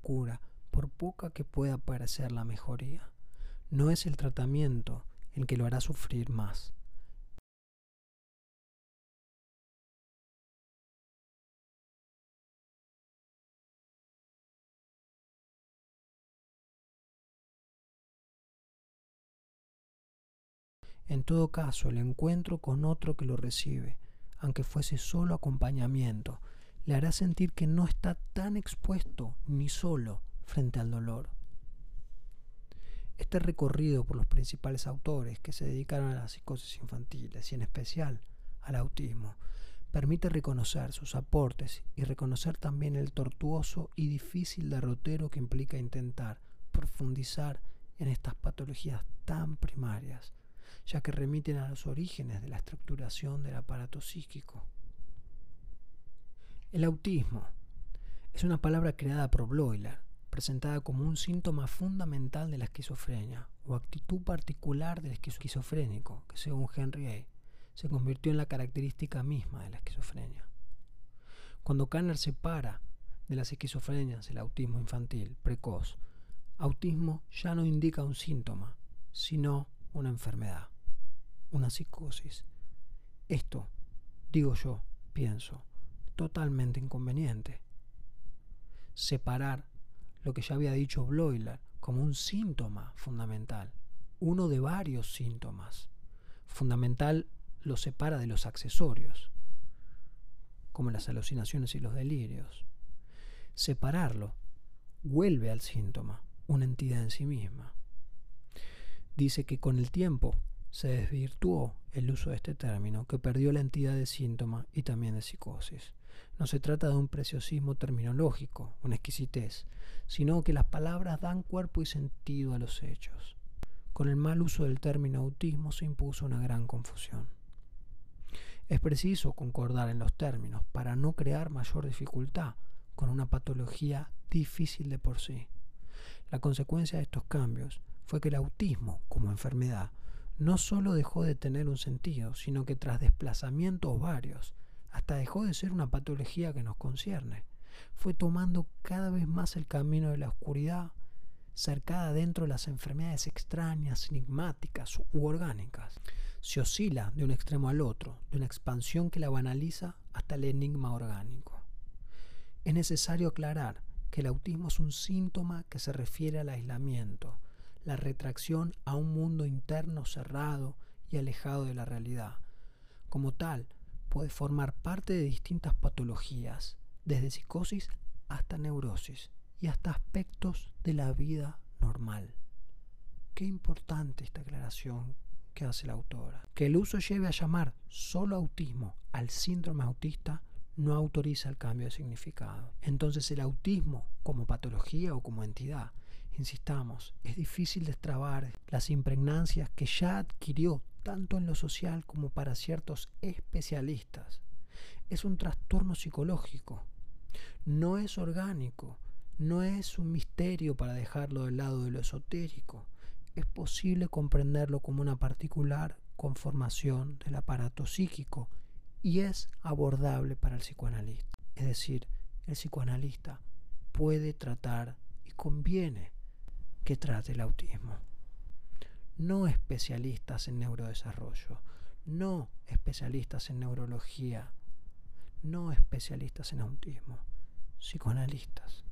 Cura, por poca que pueda parecer la mejoría, no es el tratamiento el que lo hará sufrir más, En todo caso, el encuentro con otro que lo recibe, aunque fuese solo acompañamiento, le hará sentir que no está tan expuesto ni solo frente al dolor. Este recorrido por los principales autores que se dedicaron a las psicosis infantiles y en especial al autismo permite reconocer sus aportes y reconocer también el tortuoso y difícil derrotero que implica intentar profundizar en estas patologías tan primarias ya que remiten a los orígenes de la estructuración del aparato psíquico. El autismo es una palabra creada por Bloiler, presentada como un síntoma fundamental de la esquizofrenia o actitud particular del esquizofrénico, que según Henry A. se convirtió en la característica misma de la esquizofrenia. Cuando Kanner separa de las esquizofrenias el autismo infantil precoz, autismo ya no indica un síntoma, sino una enfermedad, una psicosis. Esto, digo yo, pienso, totalmente inconveniente. Separar lo que ya había dicho Bloiler como un síntoma fundamental, uno de varios síntomas. Fundamental lo separa de los accesorios, como las alucinaciones y los delirios. Separarlo vuelve al síntoma, una entidad en sí misma. Dice que con el tiempo se desvirtuó el uso de este término, que perdió la entidad de síntoma y también de psicosis. No se trata de un preciosismo terminológico, una exquisitez, sino que las palabras dan cuerpo y sentido a los hechos. Con el mal uso del término autismo se impuso una gran confusión. Es preciso concordar en los términos para no crear mayor dificultad con una patología difícil de por sí. La consecuencia de estos cambios fue que el autismo, como enfermedad, no solo dejó de tener un sentido, sino que tras desplazamientos varios, hasta dejó de ser una patología que nos concierne. Fue tomando cada vez más el camino de la oscuridad, cercada dentro de las enfermedades extrañas, enigmáticas u orgánicas. Se oscila de un extremo al otro, de una expansión que la banaliza hasta el enigma orgánico. Es necesario aclarar que el autismo es un síntoma que se refiere al aislamiento, la retracción a un mundo interno cerrado y alejado de la realidad. Como tal, puede formar parte de distintas patologías, desde psicosis hasta neurosis y hasta aspectos de la vida normal. Qué importante esta aclaración que hace la autora. Que el uso lleve a llamar solo autismo al síndrome autista no autoriza el cambio de significado. Entonces el autismo como patología o como entidad insistamos, es difícil destrabar las impregnancias que ya adquirió tanto en lo social como para ciertos especialistas. Es un trastorno psicológico, no es orgánico, no es un misterio para dejarlo del lado de lo esotérico. Es posible comprenderlo como una particular conformación del aparato psíquico y es abordable para el psicoanalista. Es decir, el psicoanalista puede tratar y conviene que trate el autismo. No especialistas en neurodesarrollo, no especialistas en neurología, no especialistas en autismo, psicoanalistas.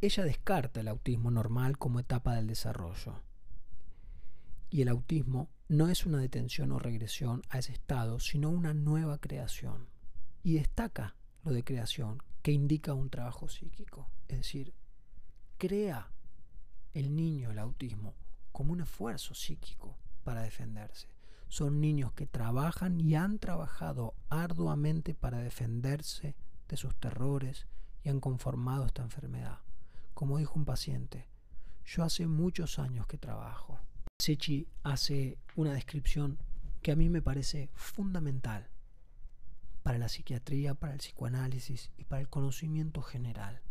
Ella descarta el autismo normal como etapa del desarrollo. Y el autismo no es una detención o regresión a ese estado, sino una nueva creación. Y destaca lo de creación, que indica un trabajo psíquico. Es decir, crea el niño el autismo como un esfuerzo psíquico para defenderse. Son niños que trabajan y han trabajado arduamente para defenderse de sus terrores y han conformado esta enfermedad. Como dijo un paciente, yo hace muchos años que trabajo. Sechi hace una descripción que a mí me parece fundamental para la psiquiatría, para el psicoanálisis y para el conocimiento general.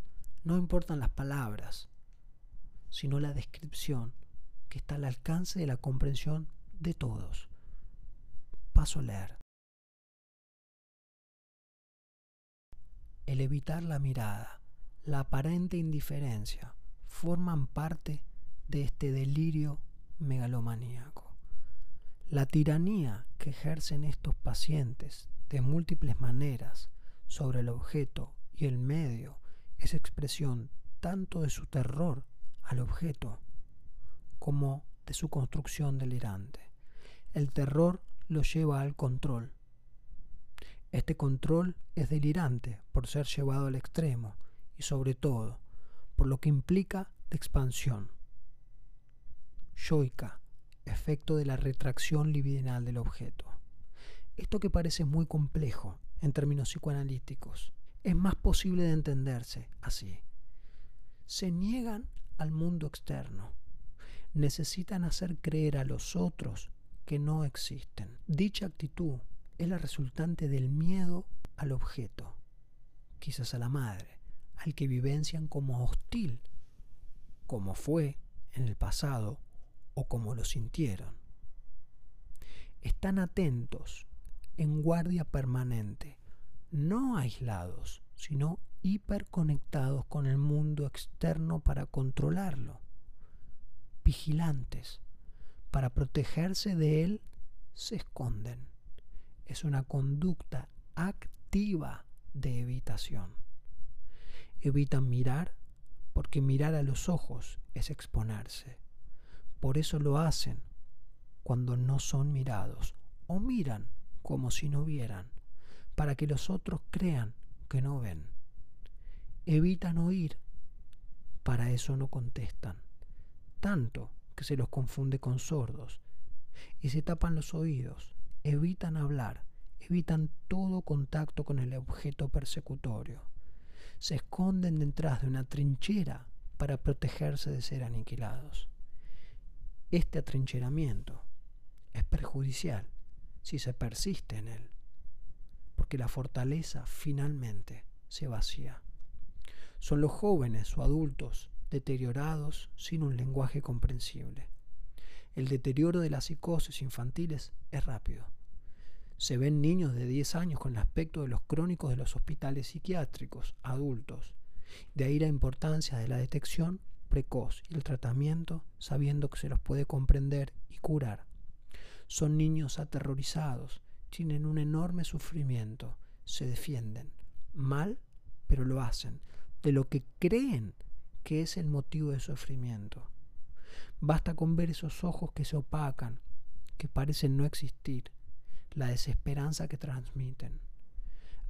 No importan las palabras, sino la descripción que está al alcance de la comprensión de todos. Paso a leer. El evitar la mirada, la aparente indiferencia, forman parte de este delirio megalomaníaco. La tiranía que ejercen estos pacientes de múltiples maneras sobre el objeto y el medio es expresión tanto de su terror al objeto como de su construcción delirante. El terror lo lleva al control. Este control es delirante por ser llevado al extremo y sobre todo por lo que implica de expansión. Yoica, efecto de la retracción libidinal del objeto. Esto que parece muy complejo en términos psicoanalíticos es más posible de entenderse así. Se niegan al mundo externo. Necesitan hacer creer a los otros que no existen. Dicha actitud es la resultante del miedo al objeto, quizás a la madre, al que vivencian como hostil, como fue en el pasado o como lo sintieron. Están atentos en guardia permanente, no aislados, sino hiperconectados con el mundo externo para controlarlo, vigilantes, para protegerse de él, se esconden. Es una conducta activa de evitación. Evitan mirar porque mirar a los ojos es exponerse. Por eso lo hacen cuando no son mirados o miran como si no vieran, para que los otros crean que no ven. Evitan oír, para eso no contestan, tanto que se los confunde con sordos, y se tapan los oídos, evitan hablar, evitan todo contacto con el objeto persecutorio, se esconden detrás de una trinchera para protegerse de ser aniquilados. Este atrincheramiento es perjudicial si se persiste en él, porque la fortaleza finalmente se vacía. Son los jóvenes o adultos deteriorados sin un lenguaje comprensible. El deterioro de las psicosis infantiles es rápido. Se ven niños de 10 años con el aspecto de los crónicos de los hospitales psiquiátricos adultos. De ahí la importancia de la detección precoz y el tratamiento sabiendo que se los puede comprender y curar. Son niños aterrorizados, tienen un enorme sufrimiento, se defienden. Mal, pero lo hacen, de lo que creen que es el motivo de sufrimiento. Basta con ver esos ojos que se opacan, que parecen no existir, la desesperanza que transmiten.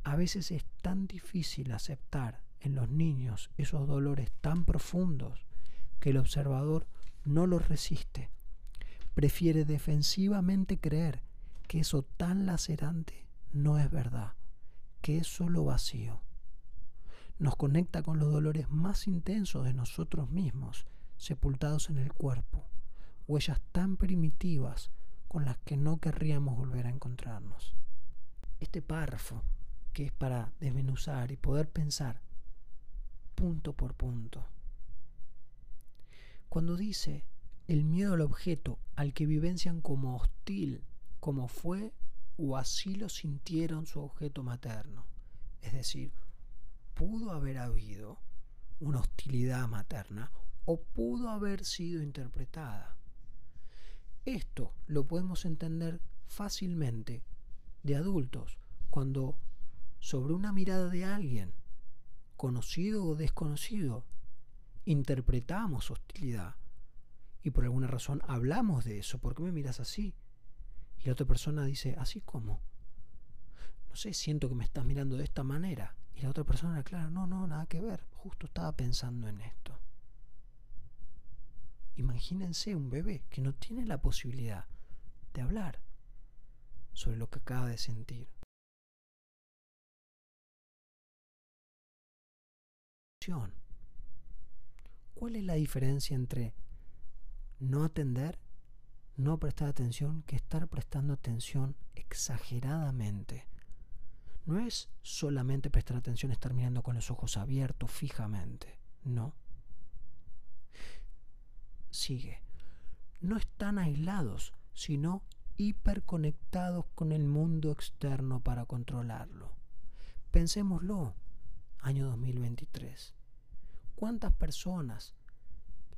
A veces es tan difícil aceptar en los niños esos dolores tan profundos que el observador no los resiste prefiere defensivamente creer que eso tan lacerante no es verdad, que es solo vacío. Nos conecta con los dolores más intensos de nosotros mismos, sepultados en el cuerpo, huellas tan primitivas con las que no querríamos volver a encontrarnos. Este párrafo, que es para desmenuzar y poder pensar punto por punto, cuando dice el miedo al objeto al que vivencian como hostil, como fue o así lo sintieron su objeto materno. Es decir, pudo haber habido una hostilidad materna o pudo haber sido interpretada. Esto lo podemos entender fácilmente de adultos cuando sobre una mirada de alguien, conocido o desconocido, interpretamos hostilidad y por alguna razón hablamos de eso. ¿Por qué me miras así? Y la otra persona dice, ¿así como No sé, siento que me estás mirando de esta manera. Y la otra persona aclara, no, no, nada que ver. Justo estaba pensando en esto. Imagínense un bebé que no tiene la posibilidad de hablar sobre lo que acaba de sentir. ¿Cuál es la diferencia entre no atender, no prestar atención, que estar prestando atención exageradamente. No es solamente prestar atención, estar mirando con los ojos abiertos fijamente, no. Sigue. No están aislados, sino hiperconectados con el mundo externo para controlarlo. Pensémoslo, año 2023. ¿Cuántas personas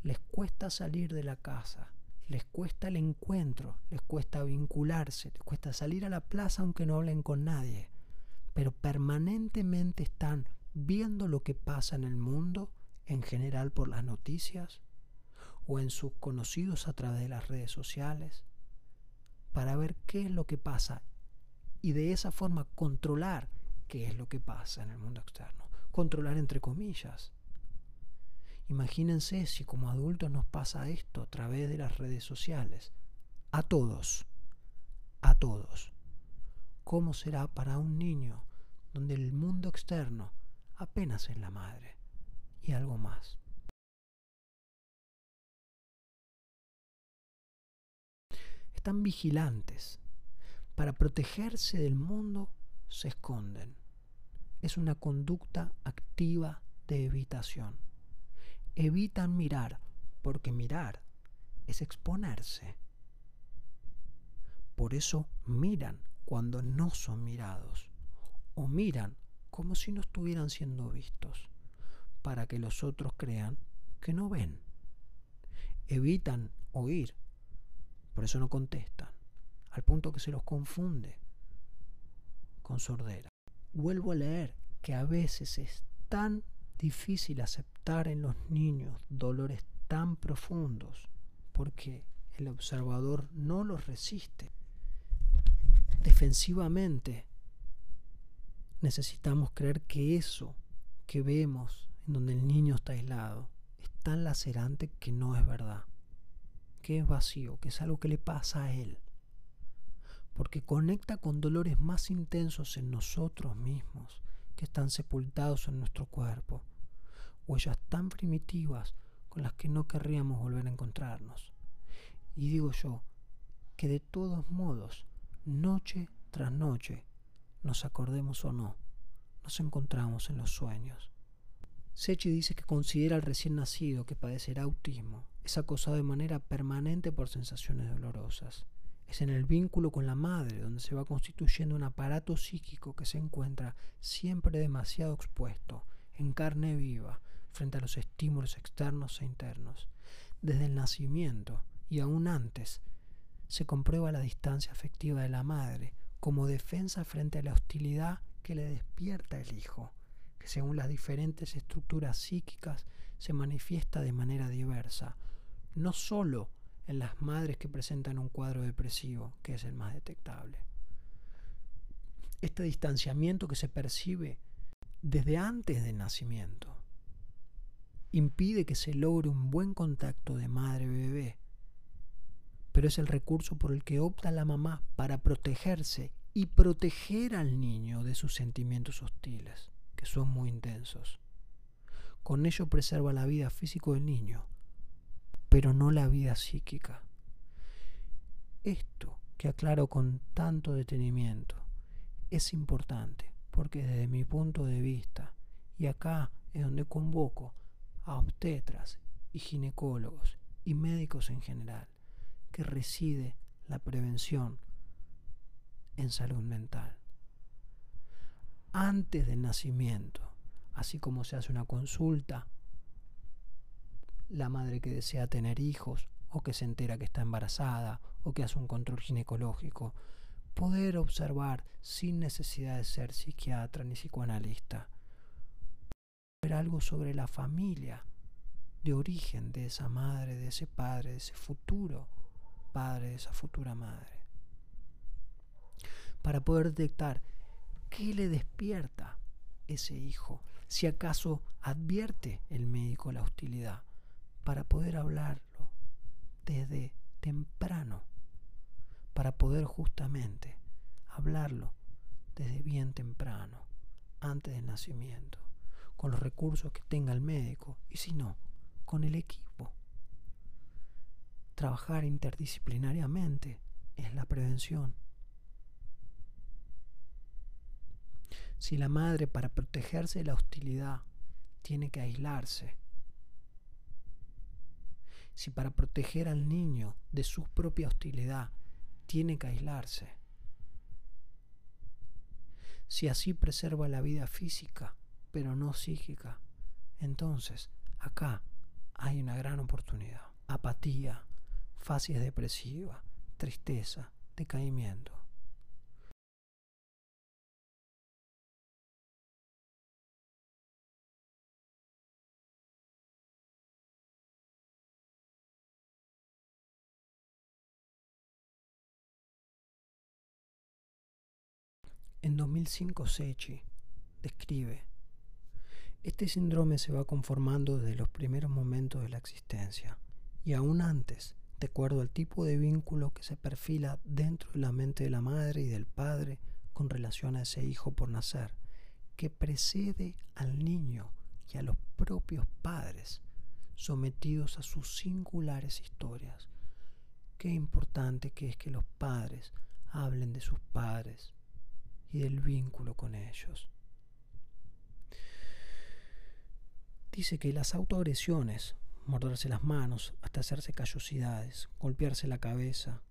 les cuesta salir de la casa, les cuesta el encuentro, les cuesta vincularse, les cuesta salir a la plaza aunque no hablen con nadie, pero permanentemente están viendo lo que pasa en el mundo, en general por las noticias, o en sus conocidos a través de las redes sociales, para ver qué es lo que pasa y de esa forma controlar qué es lo que pasa en el mundo externo. Controlar entre comillas. Imagínense si como adultos nos pasa esto a través de las redes sociales. A todos, a todos. ¿Cómo será para un niño donde el mundo externo apenas es la madre y algo más? Están vigilantes. Para protegerse del mundo se esconden. Es una conducta activa de evitación evitan mirar, porque mirar es exponerse. Por eso miran cuando no son mirados o miran como si no estuvieran siendo vistos para que los otros crean que no ven. Evitan oír, por eso no contestan, al punto que se los confunde con sordera. Vuelvo a leer que a veces es tan difícil aceptar en los niños dolores tan profundos porque el observador no los resiste. Defensivamente necesitamos creer que eso que vemos en donde el niño está aislado es tan lacerante que no es verdad, que es vacío, que es algo que le pasa a él, porque conecta con dolores más intensos en nosotros mismos que están sepultados en nuestro cuerpo, huellas tan primitivas con las que no querríamos volver a encontrarnos. Y digo yo, que de todos modos, noche tras noche, nos acordemos o no, nos encontramos en los sueños. Sechi dice que considera al recién nacido que padecerá autismo es acosado de manera permanente por sensaciones dolorosas. Es en el vínculo con la madre donde se va constituyendo un aparato psíquico que se encuentra siempre demasiado expuesto, en carne viva, frente a los estímulos externos e internos. Desde el nacimiento y aún antes, se comprueba la distancia afectiva de la madre como defensa frente a la hostilidad que le despierta el hijo, que según las diferentes estructuras psíquicas se manifiesta de manera diversa, no sólo en las madres que presentan un cuadro depresivo, que es el más detectable. Este distanciamiento que se percibe desde antes del nacimiento impide que se logre un buen contacto de madre-bebé, pero es el recurso por el que opta la mamá para protegerse y proteger al niño de sus sentimientos hostiles, que son muy intensos. Con ello preserva la vida física del niño, pero no la vida psíquica. Esto que aclaro con tanto detenimiento es importante porque desde mi punto de vista, y acá es donde convoco a obstetras y ginecólogos y médicos en general, que reside la prevención en salud mental. Antes del nacimiento, así como se hace una consulta, la madre que desea tener hijos o que se entera que está embarazada o que hace un control ginecológico, poder observar sin necesidad de ser psiquiatra ni psicoanalista, ver algo sobre la familia de origen de esa madre, de ese padre, de ese futuro padre, de esa futura madre, para poder detectar qué le despierta ese hijo, si acaso advierte el médico la hostilidad para poder hablarlo desde temprano, para poder justamente hablarlo desde bien temprano, antes del nacimiento, con los recursos que tenga el médico y si no, con el equipo. Trabajar interdisciplinariamente es la prevención. Si la madre para protegerse de la hostilidad tiene que aislarse, si para proteger al niño de su propia hostilidad tiene que aislarse? Si así preserva la vida física, pero no psíquica, entonces acá hay una gran oportunidad. Apatía, fases depresiva, tristeza, decaimiento. En 2005 Sechi describe, este síndrome se va conformando desde los primeros momentos de la existencia y aún antes, de acuerdo al tipo de vínculo que se perfila dentro de la mente de la madre y del padre con relación a ese hijo por nacer, que precede al niño y a los propios padres sometidos a sus singulares historias. Qué importante que es que los padres hablen de sus padres, y del vínculo con ellos. Dice que las autoagresiones, morderse las manos hasta hacerse callosidades, golpearse la cabeza,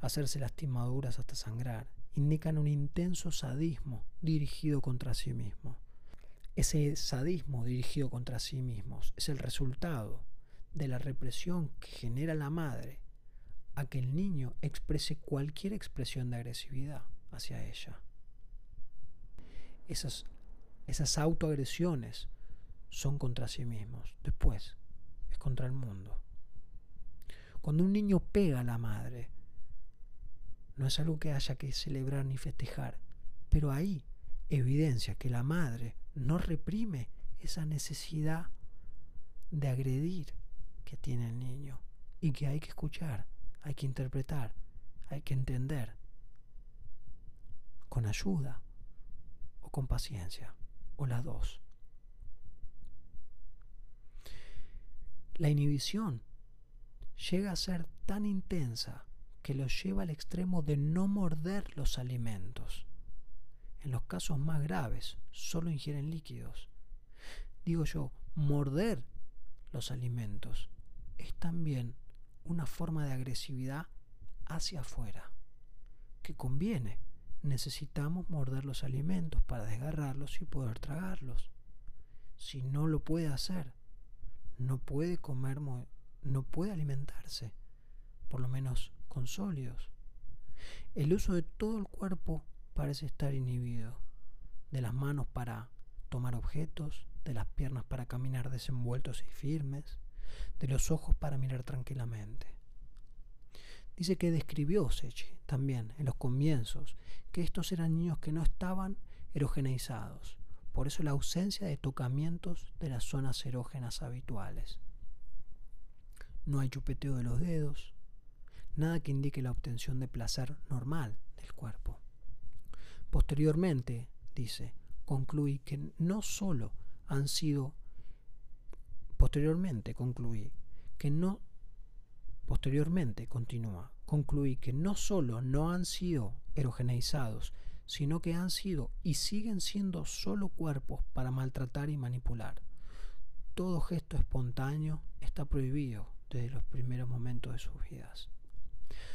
hacerse lastimaduras hasta sangrar indican un intenso sadismo dirigido contra sí mismo. Ese sadismo dirigido contra sí mismos es el resultado de la represión que genera la madre a que el niño exprese cualquier expresión de agresividad hacia ella. Esas, esas autoagresiones son contra sí mismos. Después es contra el mundo. Cuando un niño pega a la madre, no es algo que haya que celebrar ni festejar, pero ahí evidencia que la madre no reprime esa necesidad de agredir que tiene el niño y que hay que escuchar, hay que interpretar, hay que entender con ayuda o con paciencia, o las dos. La inhibición llega a ser tan intensa que lo lleva al extremo de no morder los alimentos. En los casos más graves, solo ingieren líquidos. Digo yo, morder los alimentos es también una forma de agresividad hacia afuera, que conviene. Necesitamos morder los alimentos para desgarrarlos y poder tragarlos. Si no lo puede hacer, no puede comer, no puede alimentarse, por lo menos con sólidos. El uso de todo el cuerpo parece estar inhibido, de las manos para tomar objetos, de las piernas para caminar desenvueltos y firmes, de los ojos para mirar tranquilamente. Dice que describió Sechi también en los comienzos que estos eran niños que no estaban erogeneizados, por eso la ausencia de tocamientos de las zonas erógenas habituales. No hay chupeteo de los dedos, nada que indique la obtención de placer normal del cuerpo. Posteriormente, dice, concluí que no solo han sido posteriormente concluí que no posteriormente continúa concluí que no solo no han sido erogeneizados sino que han sido y siguen siendo solo cuerpos para maltratar y manipular todo gesto espontáneo está prohibido desde los primeros momentos de sus vidas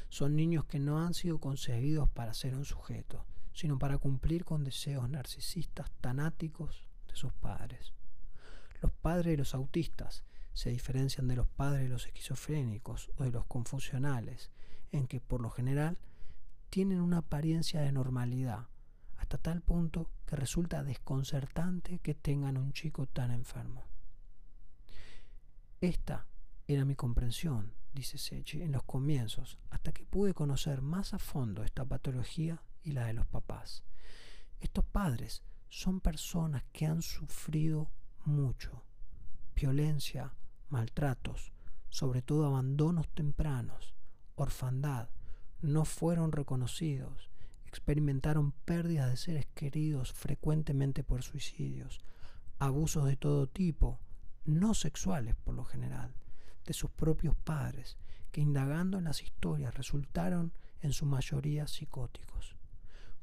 son niños que no han sido concebidos para ser un sujeto, sino para cumplir con deseos narcisistas tanáticos de sus padres. Los padres de los autistas se diferencian de los padres de los esquizofrénicos o de los confusionales, en que por lo general tienen una apariencia de normalidad, hasta tal punto que resulta desconcertante que tengan un chico tan enfermo. Esta era mi comprensión dice Sechi, en los comienzos, hasta que pude conocer más a fondo esta patología y la de los papás. Estos padres son personas que han sufrido mucho, violencia, maltratos, sobre todo abandonos tempranos, orfandad, no fueron reconocidos, experimentaron pérdidas de seres queridos frecuentemente por suicidios, abusos de todo tipo, no sexuales por lo general, de sus propios padres, que indagando en las historias resultaron en su mayoría psicóticos.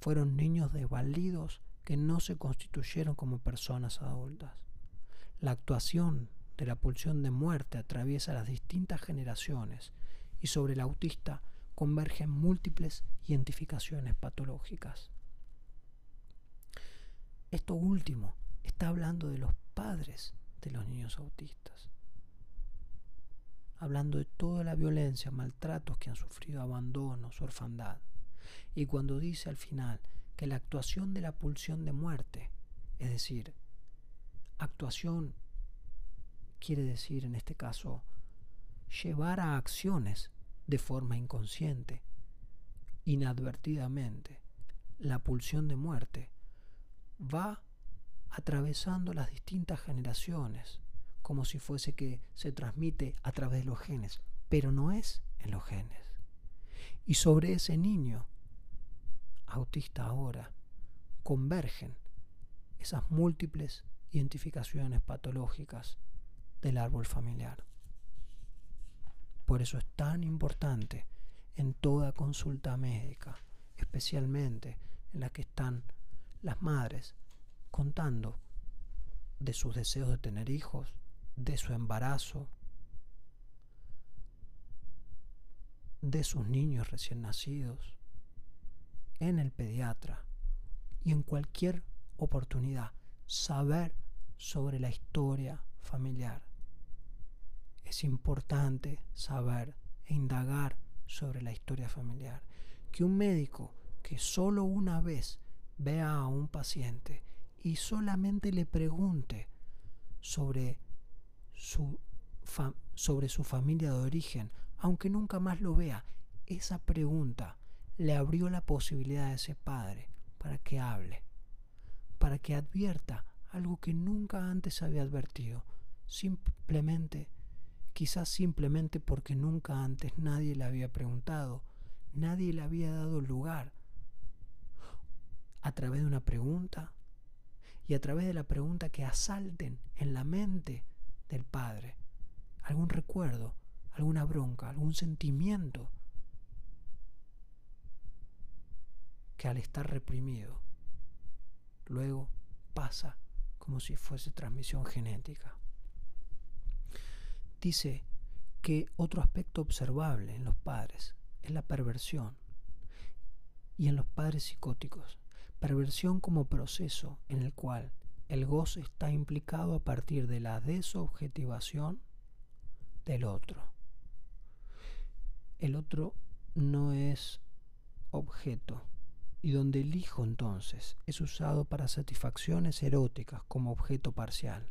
Fueron niños desvalidos que no se constituyeron como personas adultas. La actuación de la pulsión de muerte atraviesa las distintas generaciones y sobre el autista convergen múltiples identificaciones patológicas. Esto último está hablando de los padres de los niños autistas hablando de toda la violencia, maltratos que han sufrido, abandonos, orfandad. Y cuando dice al final que la actuación de la pulsión de muerte, es decir, actuación quiere decir en este caso llevar a acciones de forma inconsciente, inadvertidamente, la pulsión de muerte va atravesando las distintas generaciones, como si fuese que se transmite a través de los genes, pero no es en los genes. Y sobre ese niño autista ahora convergen esas múltiples identificaciones patológicas del árbol familiar. Por eso es tan importante en toda consulta médica, especialmente en la que están las madres contando de sus deseos de tener hijos, de su embarazo, de sus niños recién nacidos, en el pediatra y en cualquier oportunidad saber sobre la historia familiar. Es importante saber e indagar sobre la historia familiar. Que un médico que solo una vez vea a un paciente y solamente le pregunte sobre su, sobre su familia de origen, aunque nunca más lo vea, esa pregunta le abrió la posibilidad a ese padre para que hable, para que advierta algo que nunca antes había advertido, simplemente, quizás simplemente porque nunca antes nadie le había preguntado, nadie le había dado lugar. A través de una pregunta y a través de la pregunta que asalten en la mente del padre algún recuerdo, alguna bronca, algún sentimiento que al estar reprimido luego pasa como si fuese transmisión genética. Dice que otro aspecto observable en los padres es la perversión y en los padres psicóticos. Perversión como proceso en el cual el goce está implicado a partir de la desobjetivación del otro. El otro no es objeto y donde el hijo entonces es usado para satisfacciones eróticas como objeto parcial.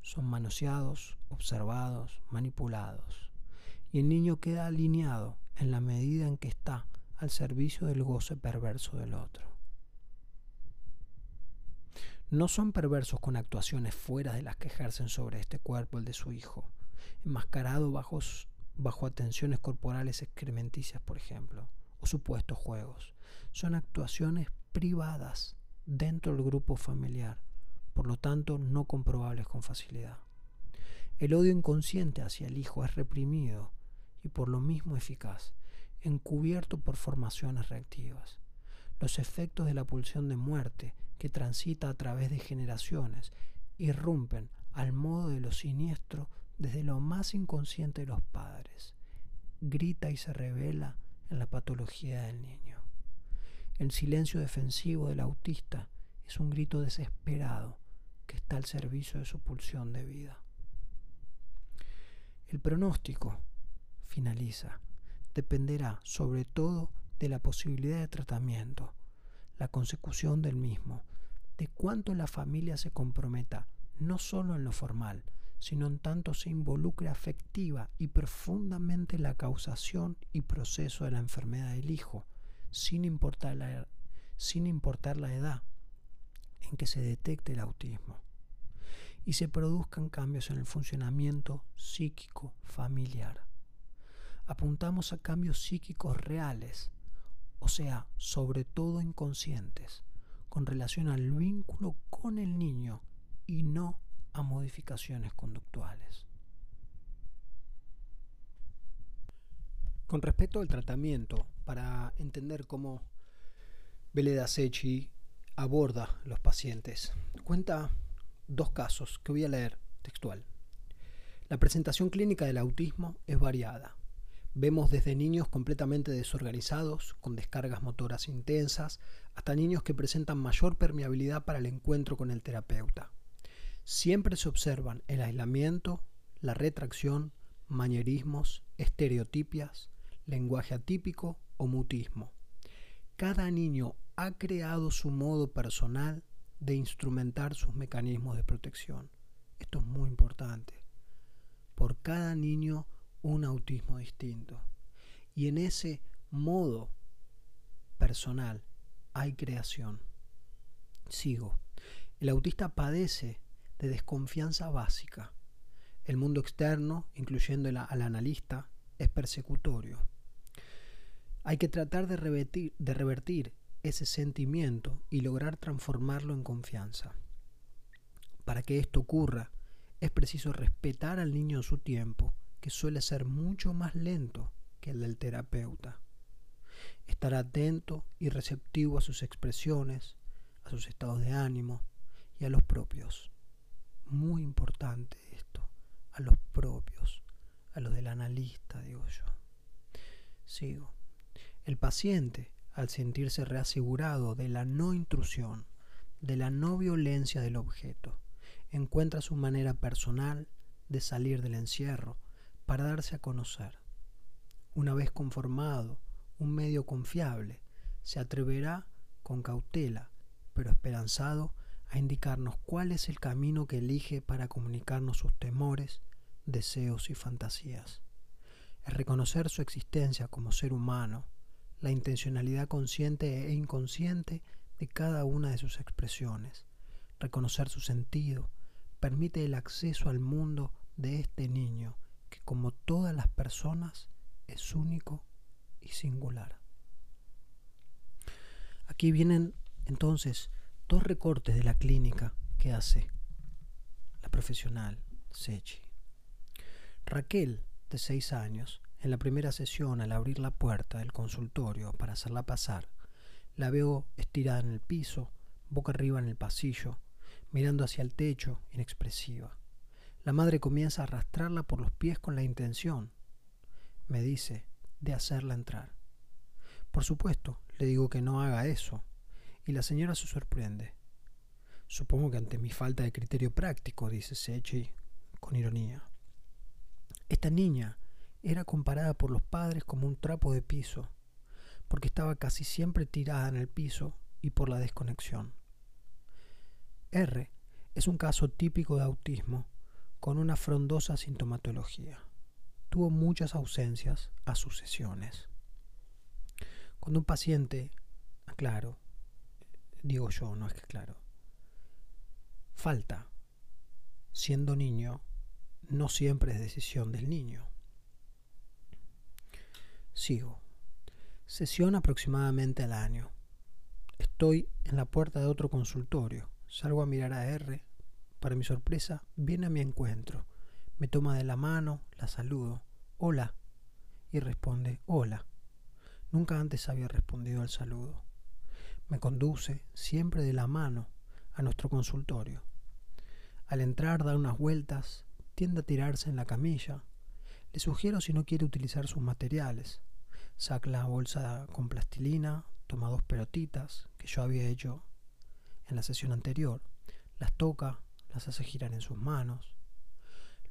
Son manoseados, observados, manipulados. Y el niño queda alineado en la medida en que está al servicio del goce perverso del otro. No son perversos con actuaciones fuera de las que ejercen sobre este cuerpo el de su hijo, enmascarado bajo, bajo atenciones corporales excrementicias, por ejemplo, o supuestos juegos son actuaciones privadas dentro del grupo familiar, por lo tanto no comprobables con facilidad. El odio inconsciente hacia el hijo es reprimido y por lo mismo eficaz, encubierto por formaciones reactivas. Los efectos de la pulsión de muerte que transita a través de generaciones irrumpen al modo de lo siniestro desde lo más inconsciente de los padres. Grita y se revela en la patología del niño. El silencio defensivo del autista es un grito desesperado que está al servicio de su pulsión de vida. El pronóstico, finaliza, dependerá sobre todo de la posibilidad de tratamiento, la consecución del mismo, de cuánto la familia se comprometa no solo en lo formal, sino en tanto se involucre afectiva y profundamente en la causación y proceso de la enfermedad del hijo, sin importar la, sin importar la edad en que se detecte el autismo y se produzcan cambios en el funcionamiento psíquico familiar. Apuntamos a cambios psíquicos reales, o sea, sobre todo inconscientes, con relación al vínculo con el niño y no a modificaciones conductuales. Con respecto al tratamiento, para entender cómo Veleda Sechi aborda los pacientes, cuenta dos casos que voy a leer textual. La presentación clínica del autismo es variada. Vemos desde niños completamente desorganizados, con descargas motoras intensas, hasta niños que presentan mayor permeabilidad para el encuentro con el terapeuta. Siempre se observan el aislamiento, la retracción, manierismos, estereotipias, lenguaje atípico o mutismo. Cada niño ha creado su modo personal de instrumentar sus mecanismos de protección. Esto es muy importante. Por cada niño un autismo distinto. Y en ese modo personal hay creación. Sigo. El autista padece de desconfianza básica. El mundo externo, incluyendo al analista, es persecutorio. Hay que tratar de revertir, ese sentimiento y lograr transformarlo en confianza. Para que esto ocurra, es preciso respetar al niño en su tiempo, que suele ser mucho más lento que el del terapeuta. Estar atento y receptivo a sus expresiones, a sus estados de ánimo y a los propios. Muy importante esto, a los propios, a los del analista, digo yo. Sigo. El paciente, al sentirse reasegurado de la no intrusión, de la no violencia del objeto, encuentra su manera personal de salir del encierro para darse a conocer. Una vez conformado, un medio confiable, se atreverá con cautela, pero esperanzado, a indicarnos cuál es el camino que elige para comunicarnos sus temores, deseos y fantasías. Es reconocer su existencia como ser humano, la intencionalidad consciente e inconsciente de cada una de sus expresiones. Reconocer su sentido permite el acceso al mundo de este niño que como todas las personas es único y singular. Aquí vienen entonces dos recortes de la clínica que hace la profesional Sechi. Raquel, de seis años, en la primera sesión al abrir la puerta del consultorio para hacerla pasar, la veo estirada en el piso, boca arriba en el pasillo, mirando hacia el techo, inexpresiva. La madre comienza a arrastrarla por los pies con la intención, me dice, de hacerla entrar. Por supuesto, le digo que no haga eso, y la señora se sorprende. Supongo que ante mi falta de criterio práctico, dice Sechi con ironía. Esta niña era comparada por los padres como un trapo de piso, porque estaba casi siempre tirada en el piso y por la desconexión. R es un caso típico de autismo con una frondosa sintomatología. Tuvo muchas ausencias a sus sesiones. Cuando un paciente, claro, digo yo, no es que claro, falta siendo niño, no siempre es decisión del niño. Sigo. Sesión aproximadamente al año. Estoy en la puerta de otro consultorio. Salgo a mirar a R. Para mi sorpresa, viene a mi encuentro. Me toma de la mano, la saludo. Hola. Y responde, hola. Nunca antes había respondido al saludo. Me conduce, siempre de la mano, a nuestro consultorio. Al entrar da unas vueltas, tiende a tirarse en la camilla. Le sugiero si no quiere utilizar sus materiales. Saca la bolsa con plastilina, toma dos pelotitas que yo había hecho en la sesión anterior, las toca, las hace girar en sus manos.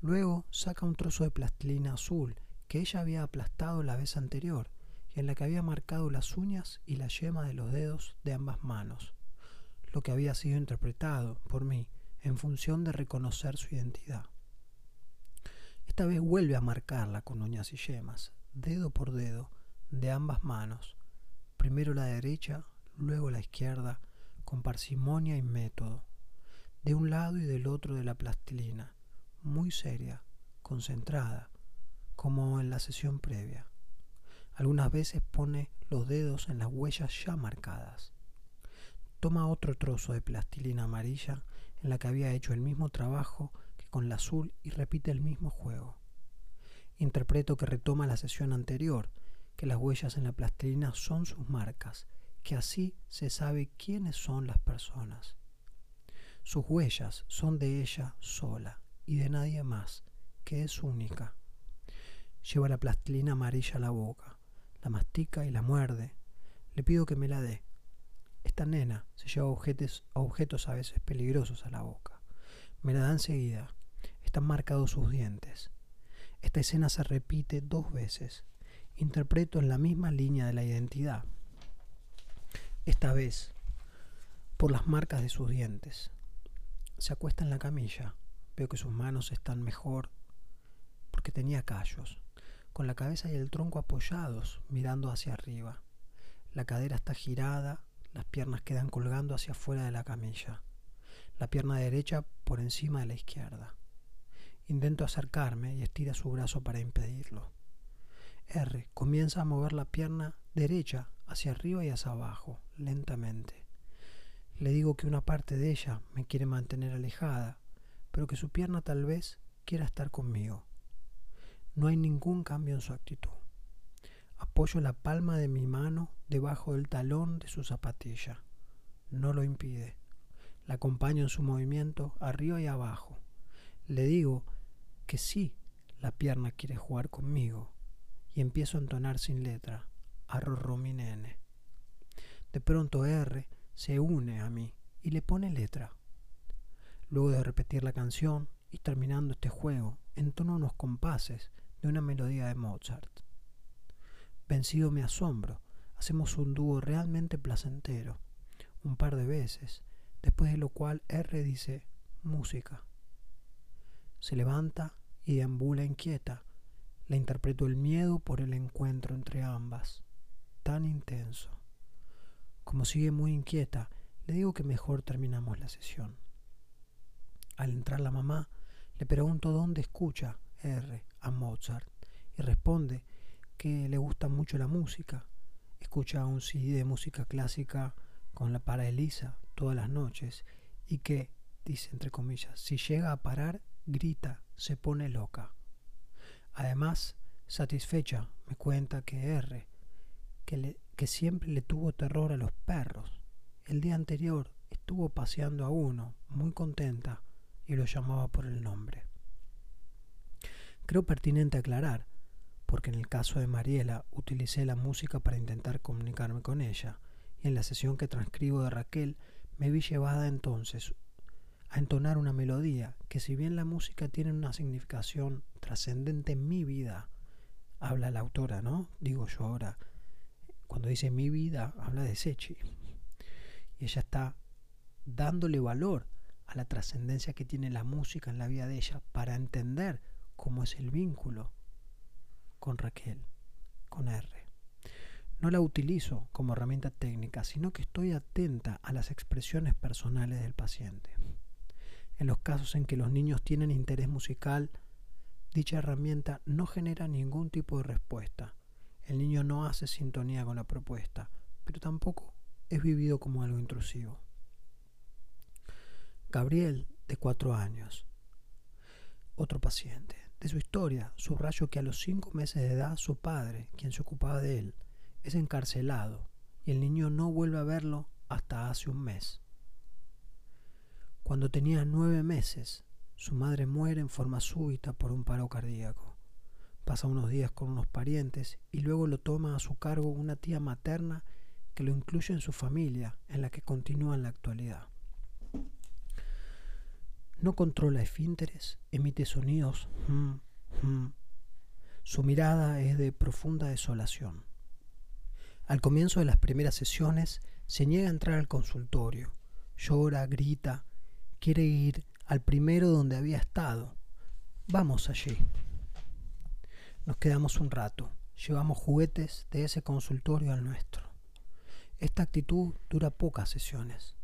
Luego saca un trozo de plastilina azul que ella había aplastado la vez anterior y en la que había marcado las uñas y la yema de los dedos de ambas manos, lo que había sido interpretado por mí en función de reconocer su identidad. Esta vez vuelve a marcarla con uñas y yemas, dedo por dedo, de ambas manos, primero la derecha, luego la izquierda, con parsimonia y método, de un lado y del otro de la plastilina, muy seria, concentrada, como en la sesión previa. Algunas veces pone los dedos en las huellas ya marcadas. Toma otro trozo de plastilina amarilla en la que había hecho el mismo trabajo que con la azul y repite el mismo juego. Interpreto que retoma la sesión anterior, que las huellas en la plastilina son sus marcas, que así se sabe quiénes son las personas. Sus huellas son de ella sola y de nadie más, que es única. Lleva la plastilina amarilla a la boca la mastica y la muerde. Le pido que me la dé. Esta nena se lleva objetos, a veces peligrosos a la boca. Me la da enseguida. Están marcados sus dientes. Esta escena se repite dos veces. Interpreto en la misma línea de la identidad. Esta vez, por las marcas de sus dientes. Se acuesta en la camilla. Veo que sus manos están mejor porque tenía callos con la cabeza y el tronco apoyados, mirando hacia arriba. La cadera está girada, las piernas quedan colgando hacia afuera de la camilla, la pierna derecha por encima de la izquierda. Intento acercarme y estira su brazo para impedirlo. R comienza a mover la pierna derecha hacia arriba y hacia abajo, lentamente. Le digo que una parte de ella me quiere mantener alejada, pero que su pierna tal vez quiera estar conmigo. No hay ningún cambio en su actitud. Apoyo la palma de mi mano debajo del talón de su zapatilla. No lo impide. La acompaño en su movimiento arriba y abajo. Le digo que sí, la pierna quiere jugar conmigo. Y empiezo a entonar sin letra. Arrorro mi nene. De pronto R se une a mí y le pone letra. Luego de repetir la canción y terminando este juego, entono unos compases de una melodía de Mozart. Vencido mi asombro, hacemos un dúo realmente placentero, un par de veces, después de lo cual R dice música. Se levanta y deambula inquieta. Le interpreto el miedo por el encuentro entre ambas, tan intenso. Como sigue muy inquieta, le digo que mejor terminamos la sesión. Al entrar la mamá, le pregunto dónde escucha R a Mozart y responde que le gusta mucho la música. Escucha un CD de música clásica con la para Elisa todas las noches y que, dice entre comillas, si llega a parar, grita, se pone loca. Además, satisfecha, me cuenta que R, que, que siempre le tuvo terror a los perros. El día anterior estuvo paseando a uno, muy contenta, y lo llamaba por el nombre. Creo pertinente aclarar, porque en el caso de Mariela utilicé la música para intentar comunicarme con ella, y en la sesión que transcribo de Raquel me vi llevada entonces a entonar una melodía que si bien la música tiene una significación trascendente en mi vida, habla la autora, ¿no? Digo yo ahora, cuando dice mi vida, habla de Sechi. Y ella está dándole valor a la trascendencia que tiene la música en la vida de ella para entender cómo es el vínculo con Raquel, con R. No la utilizo como herramienta técnica, sino que estoy atenta a las expresiones personales del paciente. En los casos en que los niños tienen interés musical, dicha herramienta no genera ningún tipo de respuesta. El niño no hace sintonía con la propuesta, pero tampoco es vivido como algo intrusivo. Gabriel, de cuatro años. Otro paciente. De su historia, subrayo que a los cinco meses de edad su padre, quien se ocupaba de él, es encarcelado y el niño no vuelve a verlo hasta hace un mes. Cuando tenía nueve meses, su madre muere en forma súbita por un paro cardíaco. Pasa unos días con unos parientes y luego lo toma a su cargo una tía materna que lo incluye en su familia, en la que continúa en la actualidad. No controla esfínteres, emite sonidos. Mm, mm. Su mirada es de profunda desolación. Al comienzo de las primeras sesiones se niega a entrar al consultorio. Llora, grita, quiere ir al primero donde había estado. Vamos allí. Nos quedamos un rato. Llevamos juguetes de ese consultorio al nuestro. Esta actitud dura pocas sesiones.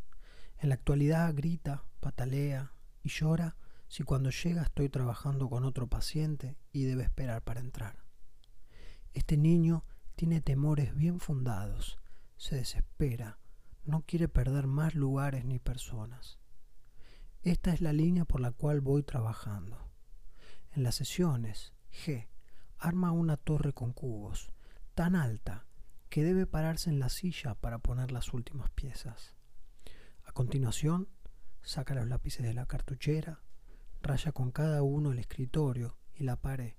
En la actualidad grita, patalea, y llora si cuando llega estoy trabajando con otro paciente y debe esperar para entrar. Este niño tiene temores bien fundados, se desespera, no quiere perder más lugares ni personas. Esta es la línea por la cual voy trabajando. En las sesiones, G arma una torre con cubos, tan alta que debe pararse en la silla para poner las últimas piezas. A continuación, saca los lápices de la cartuchera, raya con cada uno el escritorio y la pared,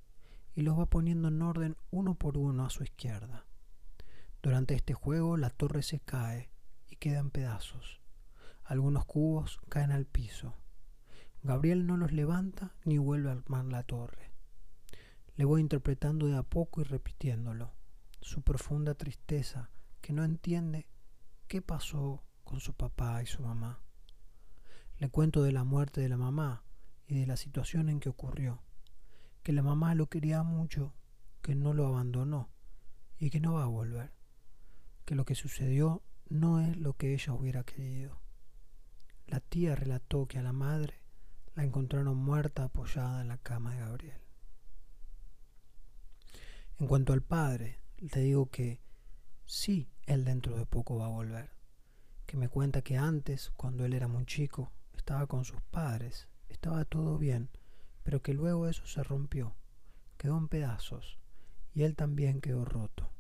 y los va poniendo en orden uno por uno a su izquierda. Durante este juego la torre se cae y queda en pedazos. Algunos cubos caen al piso. Gabriel no los levanta ni vuelve a armar la torre. Le voy interpretando de a poco y repitiéndolo. Su profunda tristeza, que no entiende qué pasó con su papá y su mamá. Le cuento de la muerte de la mamá y de la situación en que ocurrió, que la mamá lo quería mucho, que no lo abandonó y que no va a volver, que lo que sucedió no es lo que ella hubiera querido. La tía relató que a la madre la encontraron muerta apoyada en la cama de Gabriel. En cuanto al padre, te digo que sí, él dentro de poco va a volver, que me cuenta que antes, cuando él era muy chico, estaba con sus padres, estaba todo bien, pero que luego eso se rompió, quedó en pedazos, y él también quedó roto.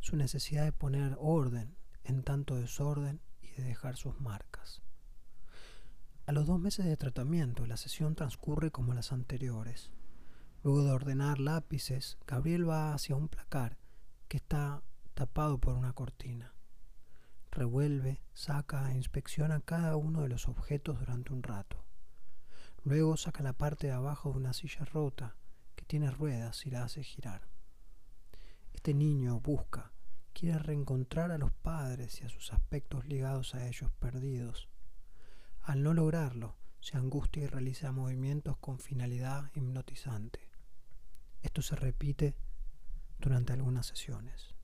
Su necesidad de poner orden en tanto desorden y de dejar sus marcas. A los dos meses de tratamiento, la sesión transcurre como las anteriores. Luego de ordenar lápices, Gabriel va hacia un placar que está tapado por una cortina. revuelve, saca e inspecciona cada uno de los objetos durante un rato. Luego saca la parte de abajo de una silla rota que tiene ruedas y la hace girar. Este niño busca, quiere reencontrar a los padres y a sus aspectos ligados a ellos perdidos. Al no lograrlo, se angustia y realiza movimientos con finalidad hipnotizante. Esto se repite durante algunas sesiones.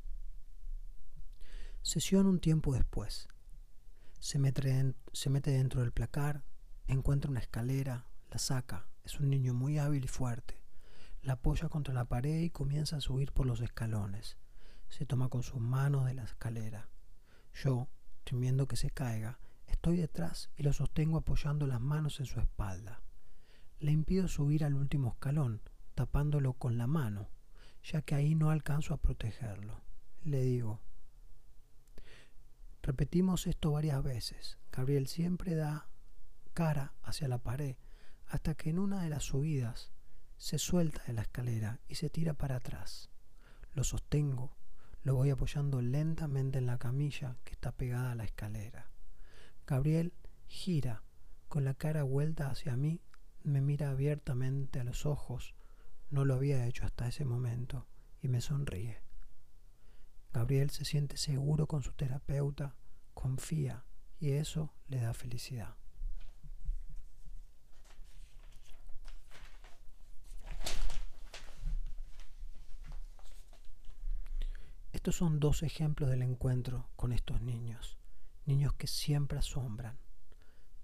Sesión un tiempo después. Se mete, se mete dentro del placar, encuentra una escalera, la saca. Es un niño muy hábil y fuerte. La apoya contra la pared y comienza a subir por los escalones. Se toma con sus manos de la escalera. Yo, temiendo que se caiga, estoy detrás y lo sostengo apoyando las manos en su espalda. Le impido subir al último escalón, tapándolo con la mano, ya que ahí no alcanzo a protegerlo. Le digo, repetimos esto varias veces. Gabriel siempre da cara hacia la pared hasta que en una de las subidas se suelta de la escalera y se tira para atrás. Lo sostengo, lo voy apoyando lentamente en la camilla que está pegada a la escalera. Gabriel gira con la cara vuelta hacia mí, me mira abiertamente a los ojos no lo había hecho hasta ese momento y me sonríe. Gabriel se siente seguro con su terapeuta, confía y eso le da felicidad. Estos son dos ejemplos del encuentro con estos niños, niños que siempre asombran.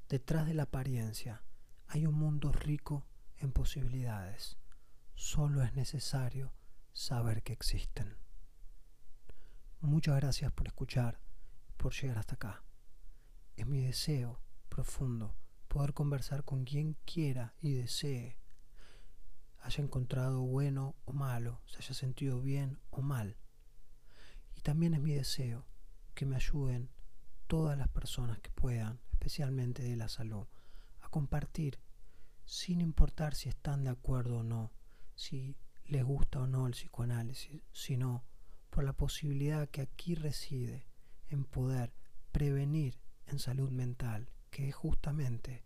Detrás de la apariencia hay un mundo rico en posibilidades Solo es necesario saber que existen. Muchas gracias por escuchar, por llegar hasta acá. Es mi deseo profundo poder conversar con quien quiera y desee, haya encontrado bueno o malo, se haya sentido bien o mal. Y también es mi deseo que me ayuden todas las personas que puedan, especialmente de la salud, a compartir, sin importar si están de acuerdo o no, si les gusta o no el psicoanálisis, sino por la posibilidad que aquí reside en poder prevenir en salud mental, que es justamente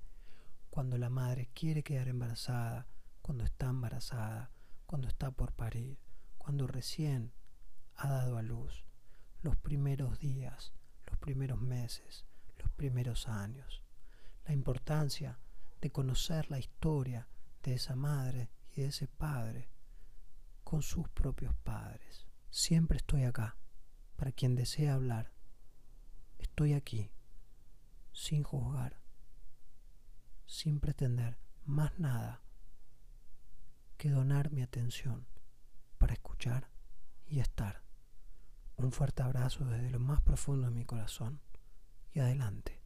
cuando la madre quiere quedar embarazada, cuando está embarazada, cuando está por parir, cuando recién ha dado a luz, los primeros días, primeros meses, los primeros años. La importancia de conocer la historia de esa madre de ese padre con sus propios padres. Siempre estoy acá para quien desea hablar. Estoy aquí sin juzgar, sin pretender más nada que donar mi atención para escuchar y estar. Un fuerte abrazo desde lo más profundo de mi corazón y adelante.